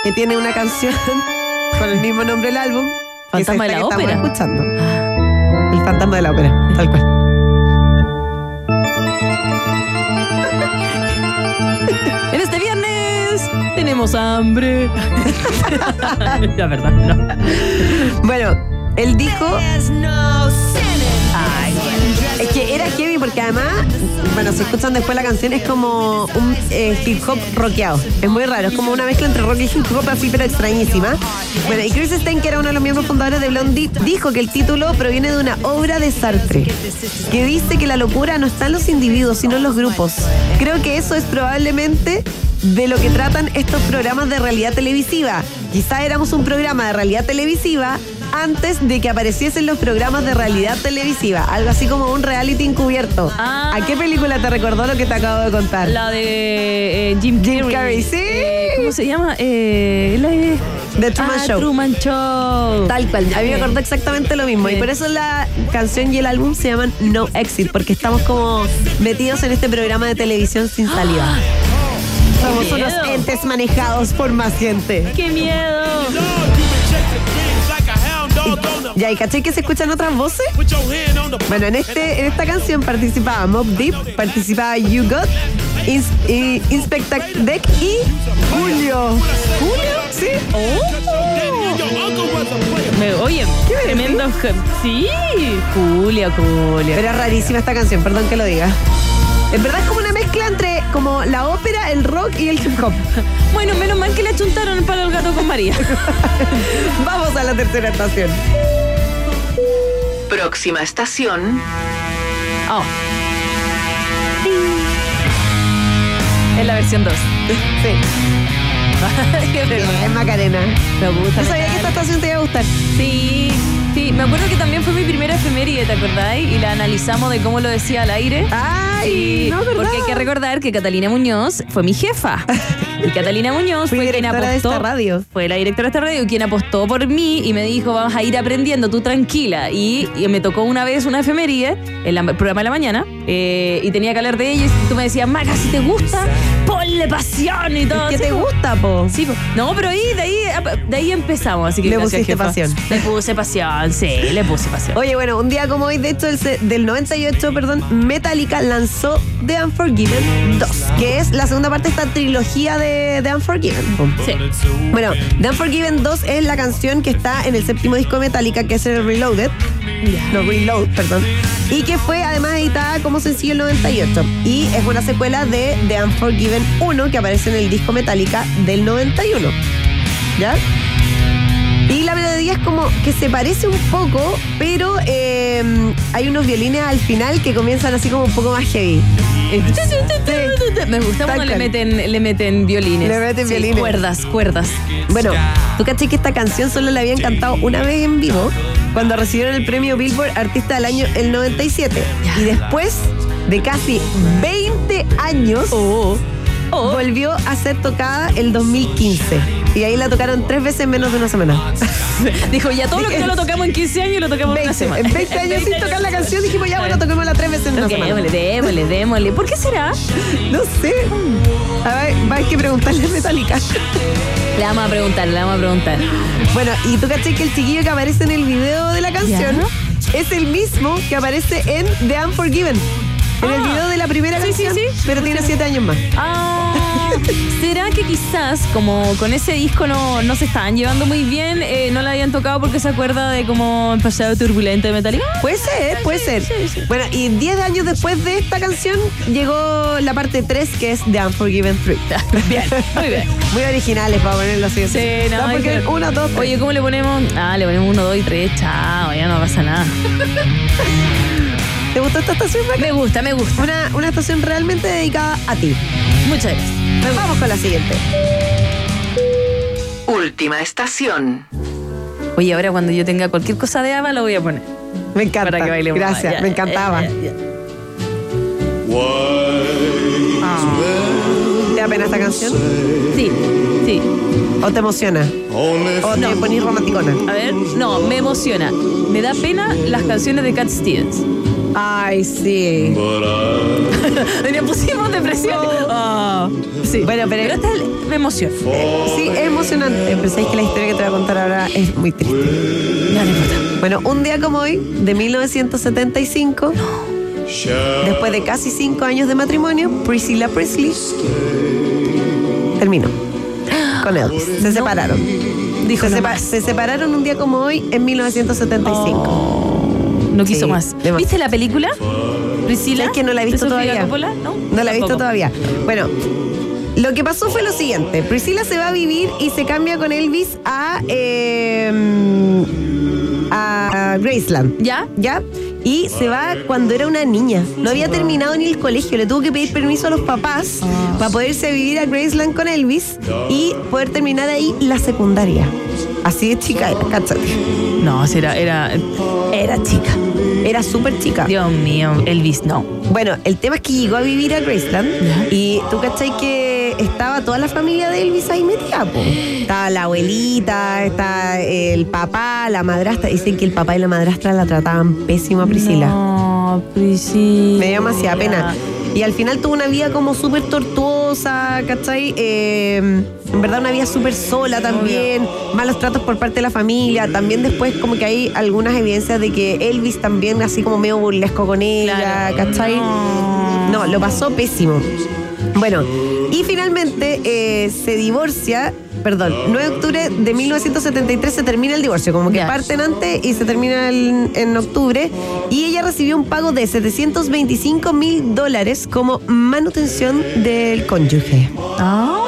que tiene una canción con el mismo nombre del álbum. Fantasma de la que ópera. Escuchando. El fantasma de la ópera, tal cual. En este viernes tenemos hambre. La verdad, no. Bueno, él dijo. Es que era heavy porque además, bueno, si escuchan después la canción, es como un eh, hip hop rockeado. Es muy raro, es como una mezcla entre rock y hip hop así, pero extrañísima. Bueno, y Chris Stein, que era uno de los miembros fundadores de Blondie, dijo que el título proviene de una obra de Sartre, que dice que la locura no está en los individuos, sino en los grupos. Creo que eso es probablemente de lo que tratan estos programas de realidad televisiva. Quizá éramos un programa de realidad televisiva antes de que apareciesen los programas de realidad televisiva, algo así como un reality encubierto. Ah. ¿A qué película te recordó lo que te acabo de contar? La de eh, Jim Carrey. Jim Carrey, sí. Eh, ¿Cómo se llama? Eh, la de- The Truman Ah, Show. Truman Show. Tal cual, a mí me acordó exactamente lo mismo. Y por eso la canción y el álbum se llaman No Exit, porque estamos como metidos en este programa de televisión sin salida. Somos unos entes manejados por más gente. ¡Qué miedo! ¿Y caché que se escuchan otras voces? Bueno, en, este, en esta canción participaba Mob Deep, participaba You Got, Ins, y Inspector Deck y Julio. ¿Julio? Sí. Me- oye, ¿Qué me tremendo. Sí, Julio, Julio. Pero es rarísima esta canción, perdón que lo diga. En verdad es como mezcla entre como la ópera, el rock y el hip hop. Bueno, menos mal que le achuntaron el palo al gato con María. Vamos a la tercera estación. Próxima estación. Oh. Es la versión 2. Sí, es Macarena. Me gusta. Yo sabía que esta estación te iba a gustar. Sí, sí. Me acuerdo que también fue mi primera efeméride, ¿te acordáis? Y la analizamos de cómo lo decía al aire. Ay, Sí, no, ¿verdad? porque hay que recordar que Catalina Muñoz fue mi jefa. Y Catalina Muñoz fue quien directora de apostó. esta radio. Fue la directora de esta radio quien apostó por mí y me dijo, vamos a ir aprendiendo, tú tranquila. Y, y me tocó una vez una efeméride en la- el programa de la mañana eh, y tenía que hablar de ello y tú me decías, Maca, si te gusta, ponle pasión y todo. ¿Qué te gusta, po? Sí, po. no, pero ahí, de ahí, de ahí empezamos, así que Le pusiste jefa. pasión. Le puse pasión, sí, le puse pasión. Oye, bueno, un día como hoy, de hecho, el del 98, perdón, Metallica lanzó The Unforgiven 2, que es la segunda parte de esta trilogía de The Unforgiven. Sí. Bueno, The Unforgiven 2 es la canción que está en el séptimo disco Metallica, que es el Reloaded. No, Reload, perdón. Y que fue además editada como sencillo en el 98. Y es una secuela de The Unforgiven 1, que aparece en el disco Metallica del 91. ¿Ya? Es como que se parece un poco, pero eh, hay unos violines al final que comienzan así como un poco más heavy. Me gusta cuando le meten, le meten violines. Le meten Sí, violines. Cuerdas, cuerdas. Bueno, tú caché que esta canción solo la habían cantado una vez en vivo cuando recibieron el premio Billboard Artista del Año el 97. Y después de casi 20 años, Oh. volvió a ser tocada el 2015. Y ahí la tocaron tres veces en menos de una semana. Dijo, ya todo lo que no lo tocamos en 15 años lo tocamos en una 20. semana. En 20 años sin tocar la canción dijimos, ya bueno, toquémosla tres veces en una semana. démosle, démosle, démosle. ¿Por qué será? No sé. A ver, haber que preguntarle a Metallica. Le vamos a preguntar, le vamos a preguntar. Bueno, y tú caché que el chiquillo que aparece en el video de la canción es el mismo que aparece en The Unforgiven. En el Ah. video de la primera Sí, sí, canción, sí. pero tiene siete años más. Ah, ¿Será que quizás, como con ese disco no, no se estaban llevando muy bien, eh, no la habían tocado porque se acuerda de como el pasado turbulento de Metallica? Puede ser, puede ser. Bueno, y 10 años después de esta canción llegó la parte 3 que es The Unforgiven 3. Bien, muy bien. Muy originales para ponerlo así. Sí, no, porque que- dos, tres. Oye, ¿cómo le ponemos? Ah, le ponemos uno, dos y tres. Chao, ya no pasa nada. ¿Te gustó esta estación? Maca? Me gusta, me gusta. Una, una estación realmente dedicada a ti. Muchas gracias. Vamos con la siguiente. Última estación. Oye, ahora cuando yo tenga cualquier cosa de Ava, lo voy a poner. Me encanta. Para que bailemos. Gracias, Ya, me encantaba. ya, ya. ¿Te da pena esta canción? Sí, sí. ¿O te emociona? ¿O te No. ponís romanticona? A ver, no, me emociona. Me da pena las canciones de Cat Stevens. Ay, sí. Le pusimos depresión. Ah, sí. Bueno, pero- pero esta me emociona. Sí, es emocionante, pero sabéis que la historia que te voy a contar ahora es muy triste. No importa. Bueno, un día como hoy, de 1975, después de casi cinco años de matrimonio, Priscilla Presley terminó con Elvis. Se separaron. Dijo sepa- se separaron un día como hoy, en 1975. No quiso Sí, más. ¿Viste la película? Priscila. ¿Sabes que no la he ¿De visto todavía? Coppola? No, No la he visto todavía. Bueno, lo que pasó fue lo siguiente. Priscila se va a vivir y se cambia con Elvis a, eh, a Graceland. ¿Ya? ¿Ya? Y se va cuando era una niña. No había terminado ni el colegio. Le tuvo que pedir permiso a los papás Ah. para poderse vivir a Graceland con Elvis y poder terminar ahí la secundaria. Así de chica era, cáchate. No, era, era. Era chica. Era súper chica. Dios mío, Elvis, no. Bueno, el tema es que llegó a vivir a Graceland y tú cachai que estaba toda la familia de Elvis ahí metida, po. Estaba la abuelita, está el papá, la madrastra. Dicen que el papá y la madrastra la trataban pésimo a Priscila. No, Priscila. Me dio demasiada pena. Y al final tuvo una vida como súper tortuosa, ¿cachai? Eh, en verdad una vida súper sola también, malos tratos por parte de la familia. También después como que hay algunas evidencias de que Elvis también así como medio burlesco con ella. ¿cachai? No, lo pasó pésimo. Bueno, y finalmente eh, se divorcia, perdón, 9 de octubre de 1973 se termina el divorcio, como que parten antes y se termina el- en octubre, y ella recibió un pago de 725 mil dólares como manutención del cónyuge. Ah,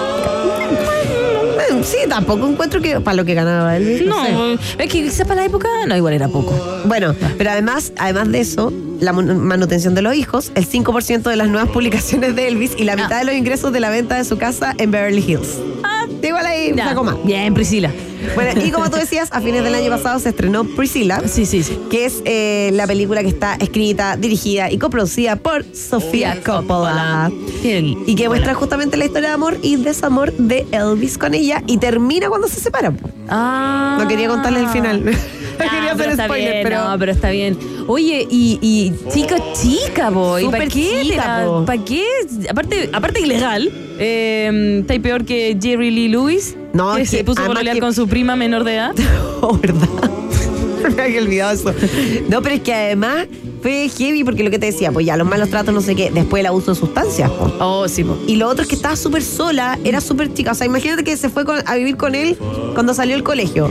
Bueno, sí, tampoco encuentro que para lo que ganaba Elvis. No, sé. no, es que quizás para la época, no, igual era poco. Bueno, pero además, además de eso, la manutención de los hijos, el 5% de las nuevas publicaciones de Elvis y la mitad de los ingresos de la venta de su casa en Beverly Hills. Ah, igual ahí Ya. más. Bien, Priscila. Bueno, y como tú decías, a fines del año pasado se estrenó Priscilla, Sí, sí, sí. que es eh, la película que está escrita, dirigida y coproducida por Sofía Coppola. Qué Y que muestra justamente la historia de amor y desamor de Elvis con ella y termina cuando se separan. Ah. No quería contarle el final. No quería pero hacer está spoiler, bien, pero. No, pero está bien. Oye, y, y chica, chica, boy. ¿Para qué? chica. ¿Para qué? Aparte, aparte ilegal. Eh, está peor que Jerry Lee Lewis. No, que es se que puso a pololear que- con su prima menor de edad. Oh, ¿verdad? Me había olvidado eso. No, pero es que además fue heavy porque lo que te decía, pues ya los malos tratos, no sé qué, después el abuso de sustancias. po. Oh, sí, po. Y lo otro es que estaba súper sola, era súper chica. O sea, imagínate que se fue con- a vivir con él cuando salió del colegio.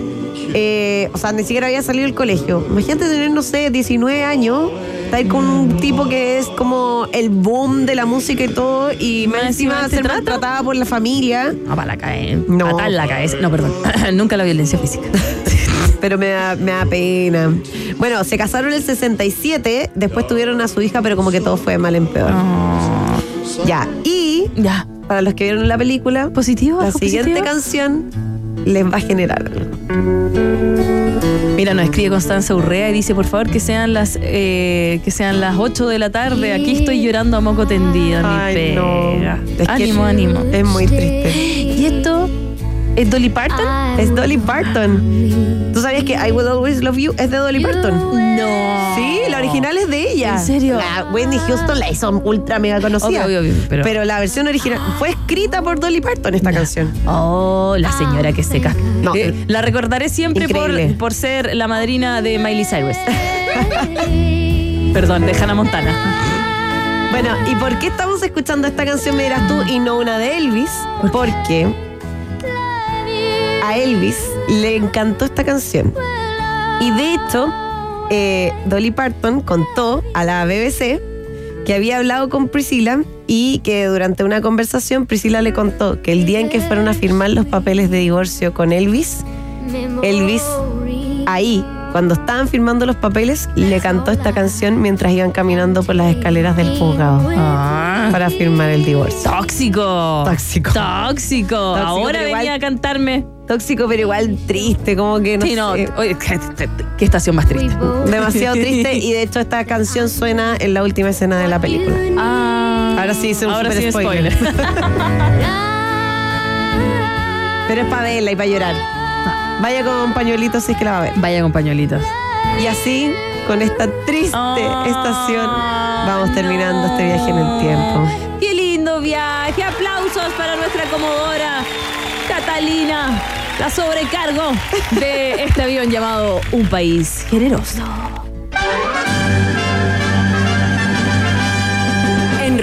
Eh, o sea, ni siquiera había salido del colegio. Imagínate tener, no sé, 19 años, estar con un tipo que es como el boom de la música y todo, y más Más encima encima ser te trata. maltratada por la familia. No, para la cabeza. No. Patada en la cabeza. No, perdón. Nunca la violencia física. Pero me da, me da pena. Bueno, se casaron en el 67, después tuvieron a su hija, pero como que todo fue de mal en peor. Ya, y Ya. para los que vieron la película, ¿Positivo? la ¿Algo siguiente positivo? canción les va a generar algo. Mira, nos escribe Constanza Urrea y dice, por favor, que sean las eh, que sean las 8 de la tarde. Aquí estoy llorando a moco tendido. Ay, no. pega. Es que ánimo, ánimo. Es muy triste. ¿Y esto es Dolly Parton? Es Dolly Parton. ¿Tú sabías que I Will Always Love You es de Dolly Parton? No. Sí, la original es de ella. ¿En serio? La Whitney Houston la hizo ultra mega conocida. Obvio, obvio, pero- la versión original fue escrita por Dolly Parton esta canción. Oh, la señora que seca. No. Eh, la recordaré siempre por, por ser la madrina de Miley Cyrus. Perdón, de Hannah Montana. Bueno, ¿y por qué estamos escuchando esta canción, me dirás tú, y no una de Elvis? Porque a Elvis le encantó esta canción. Y de hecho, eh, Dolly Parton contó a la BBC que había hablado con Priscilla y que durante una conversación Priscilla le contó que el día en que fueron a firmar los papeles de divorcio con Elvis, Elvis ahí, cuando estaban firmando los papeles, le cantó esta canción mientras iban caminando por las escaleras del juzgado Ah. para firmar el divorcio. Tóxico. Tóxico. Tóxico. Ahora igual- venía a cantarme. Tóxico, pero igual triste, como que no Sí, no. sé. Oye, ¿qué, qué estación más triste? Demasiado triste y de hecho esta canción suena en la última escena de la película. Ah. Ahora sí hice un Ahora super sí, spoiler. Pero es para verla y para llorar. Vaya con pañuelitos si es que la va a ver. Vaya con pañuelitos. Y así, con esta triste estación, vamos terminando este viaje en el tiempo. Qué lindo viaje. Aplausos para nuestra comodora Catalina, la sobrecargo de este avión llamado Un País Generoso.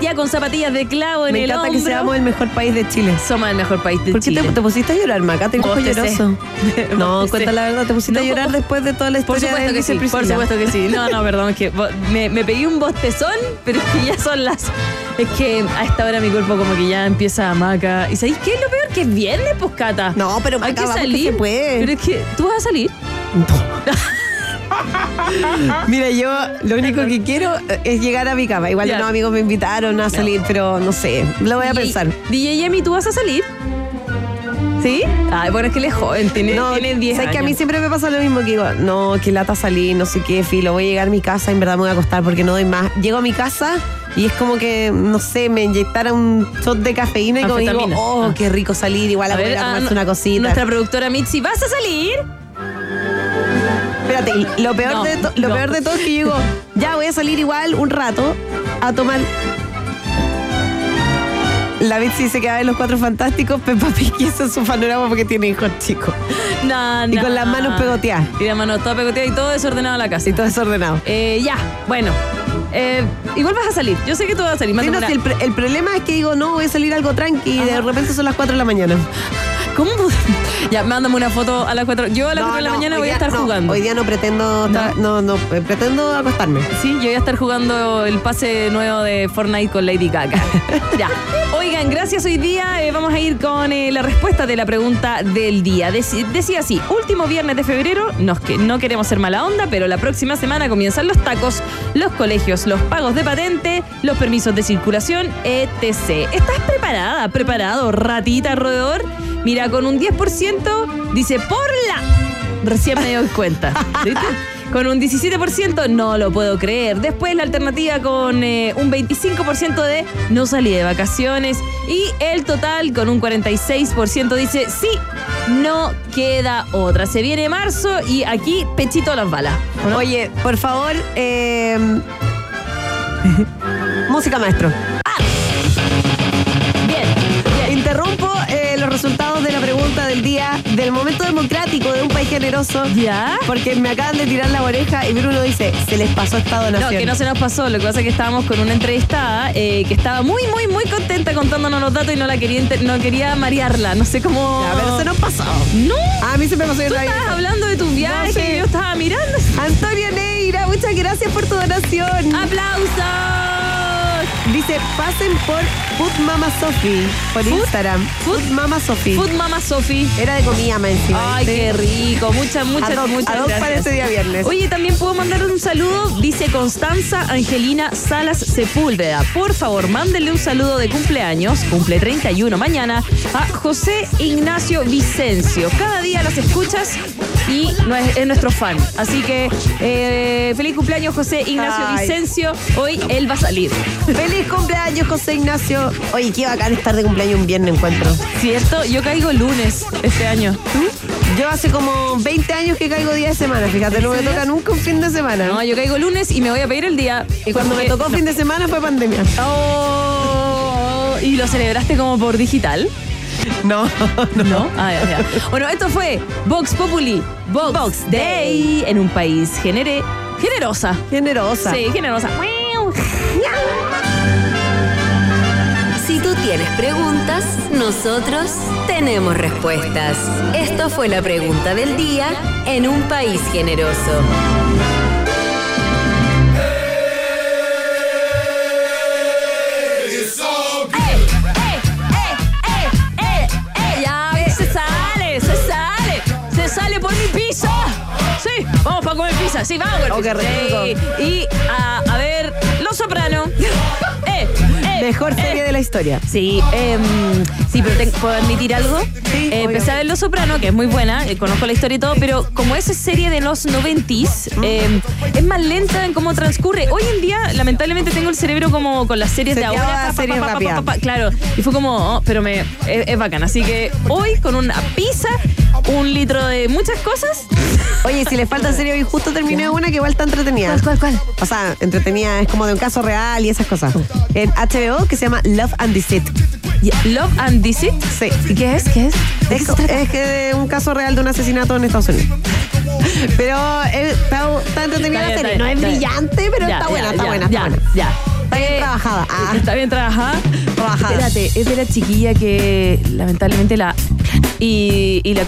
Ya con zapatillas de clavo en Me el encanta hombro. que seamos el mejor país de Chile. Somos el mejor país de ¿Por qué Chile. te, te pusiste a llorar, Maca? Te Bostecé. lloroso. No, cuenta la verdad, te pusiste a No. llorar después de toda la Por historia supuesto de que sí, y por supuesto que sí. No, no, perdón, es que me, me pegué un bostezón, pero es que ya son las. Es que a esta hora mi cuerpo como que ya empieza a maca. ¿Y sabéis qué es lo peor? Que es viernes, pues, Cata. No, pero hay Maca, que vamos que salir. se puede. Pero es que tú vas a salir. Mira, yo lo único que quiero es llegar a mi cama. Igual unos amigos me invitaron a salir, pero no sé, lo voy a DJ pensar. DJ Yemi, ¿tú vas a salir? ¿Sí? Ay, bueno, es que él es joven, tiene, No, tiene 10 ¿sabes años. que a mí siempre me pasa lo mismo que digo, no, que lata salir, no sé qué, filo, voy a llegar a mi casa, en verdad me voy a acostar porque no doy más. Llego a mi casa y es como que, no sé, me inyectara un shot de cafeína y como digo, oh, qué rico salir, igual a, A ver, poder armarse no- una cosita. Nuestra productora Mitzi, ¿vas a salir? Espérate, lo peor, No, de to- lo no. peor de todo es que yo digo, ya voy a salir igual un rato a tomar. La Bitsy se queda en los cuatro fantásticos, Peppa Pig es su panorama porque tiene hijos chicos. No, Y con las manos pegoteadas. Y las manos todas pegoteadas y todo desordenado en la casa. Y todo desordenado. Eh, ya, bueno. Eh, igual vas a salir. Yo sé que tú vas a salir. Sí, Mándame no, una- si el, problema es que digo, no, voy a salir algo tranqui y de repente son las 4 de la mañana. ¿Cómo? Ya, mándame una foto a las 4. Yo a las No, 4 de la no, mañana voy a estar no, jugando. Hoy día no pretendo, No. tra- no, no, eh, pretendo acostarme. Sí, yo voy a estar jugando el pase nuevo de Fortnite con Lady Gaga. ya. Oigan, gracias hoy día. eh, vamos a ir con eh, la respuesta de la pregunta del día. Decía así, último viernes de febrero, nos que, no queremos ser mala onda, pero la próxima semana comienzan los tacos, los colegios, los pagos de patente, los permisos de circulación, etc. ¿Estás preparada? ¿Preparado? Ratita roedor. Mira, con un 10% dice por la... Recién me doy cuenta. ¿Viste? Con un 17% no lo puedo creer. Después la alternativa con eh, un 25% de no salí de vacaciones. Y el total con un 46% dice sí, no queda otra. Se viene marzo y aquí pechito a las balas. Oye, por favor, eh, música maestro. Bien, bien. Interrumpo los resultados de la pregunta del día del momento democrático de un país generoso. ¿Ya? Porque me acaban de tirar la oreja y Bruno dice, se les pasó esta donación. No, que no se nos pasó. Lo que pasa es que estábamos con una entrevistada eh, que estaba muy, muy, muy contenta contándonos los datos y no la quería no quería marearla. No sé cómo. A ver, se nos pasó. No. A mí se me pasó Tú estabas hablando de tu viaje sé. y yo estaba mirando. Antonio Neira, muchas gracias por tu donación. ¡Aplausos! Dice, pasen por Food Mama Sofi por Food- Instagram. Food- Food Mama Sofi. Food Mama Sofi. Era de comida más encima. Ay, qué rico. Muchas, muchas, Ad hoc- muchas hoc gracias. para este día viernes. Oye, también puedo mandar un saludo. Dice Constanza Angelina Salas Sepúlveda. Por favor, mándenle un saludo de cumpleaños, cumple 31 mañana, a José Ignacio Vicencio. Cada día las escuchas y es, es nuestro fan. Así que eh, feliz cumpleaños, José Ignacio Ay. Vicencio. Hoy él va a salir. Feliz cumpleaños, José Ignacio. Oye, qué bacán estar de cumpleaños un viernes encuentro. ¿Cierto? Yo caigo lunes este año. ¿Tú? Yo hace como 20 años que caigo día de semana, fíjate, no me toca nunca un fin de semana. No, yo caigo lunes y me voy a pedir el día. Y cuando me tocó fin de semana fue pandemia. Oh, ¿Y lo celebraste como por digital? No, ¿No? Ah, ya, ya. Bueno, esto fue Vox Populi, Vox, Day, en un país genere, generosa. Generosa. Sí, generosa. Tienes preguntas, nosotros tenemos respuestas. Esto fue la pregunta del día en un país generoso. Ya, se sale, se sale, se sale por mi pizza. Sí, vamos para comer pizza, sí, vamos. a comer pizza. Sí. Y a, a ver, Los Soprano. Eh, eh, Mejor eh. serie de la historia. Sí, em, sí, pero te- ¿puedo admitir algo? Sí, Eh, empecé a ver Los Soprano, que es muy buena, eh, conozco la historia y todo, pero como esa serie de los noventis, em, es más lenta en cómo transcurre. Hoy en día, lamentablemente, tengo el cerebro como con las series de Seteado ahora. a pa, pa, series rápidas. claro, y fue como, oh, pero me es, es bacán. Así que hoy, con una pizza, un litro de muchas cosas. Oye, si le falta serie hoy justo terminé una que igual está entretenida. cuál, cuál? O sea, entretenida, es como de un caso real y esas cosas. En HBO que se llama Love and Deceit. Love and Deceit. Sí. ¿Y qué es? ¿Qué es? ¿De qué Es, es que un caso real de un asesinato en Estados Unidos. Pero eh, está, está entretenida Está la serie. está no es bien, está brillante, pero Ya, está ya, buena, está buena, ya, está buena. Ya. Está bien Eh, trabajada. Ah. Está bien trabajada. Trabajada. Espérate, es de la chiquilla que lamentablemente la. Y, y la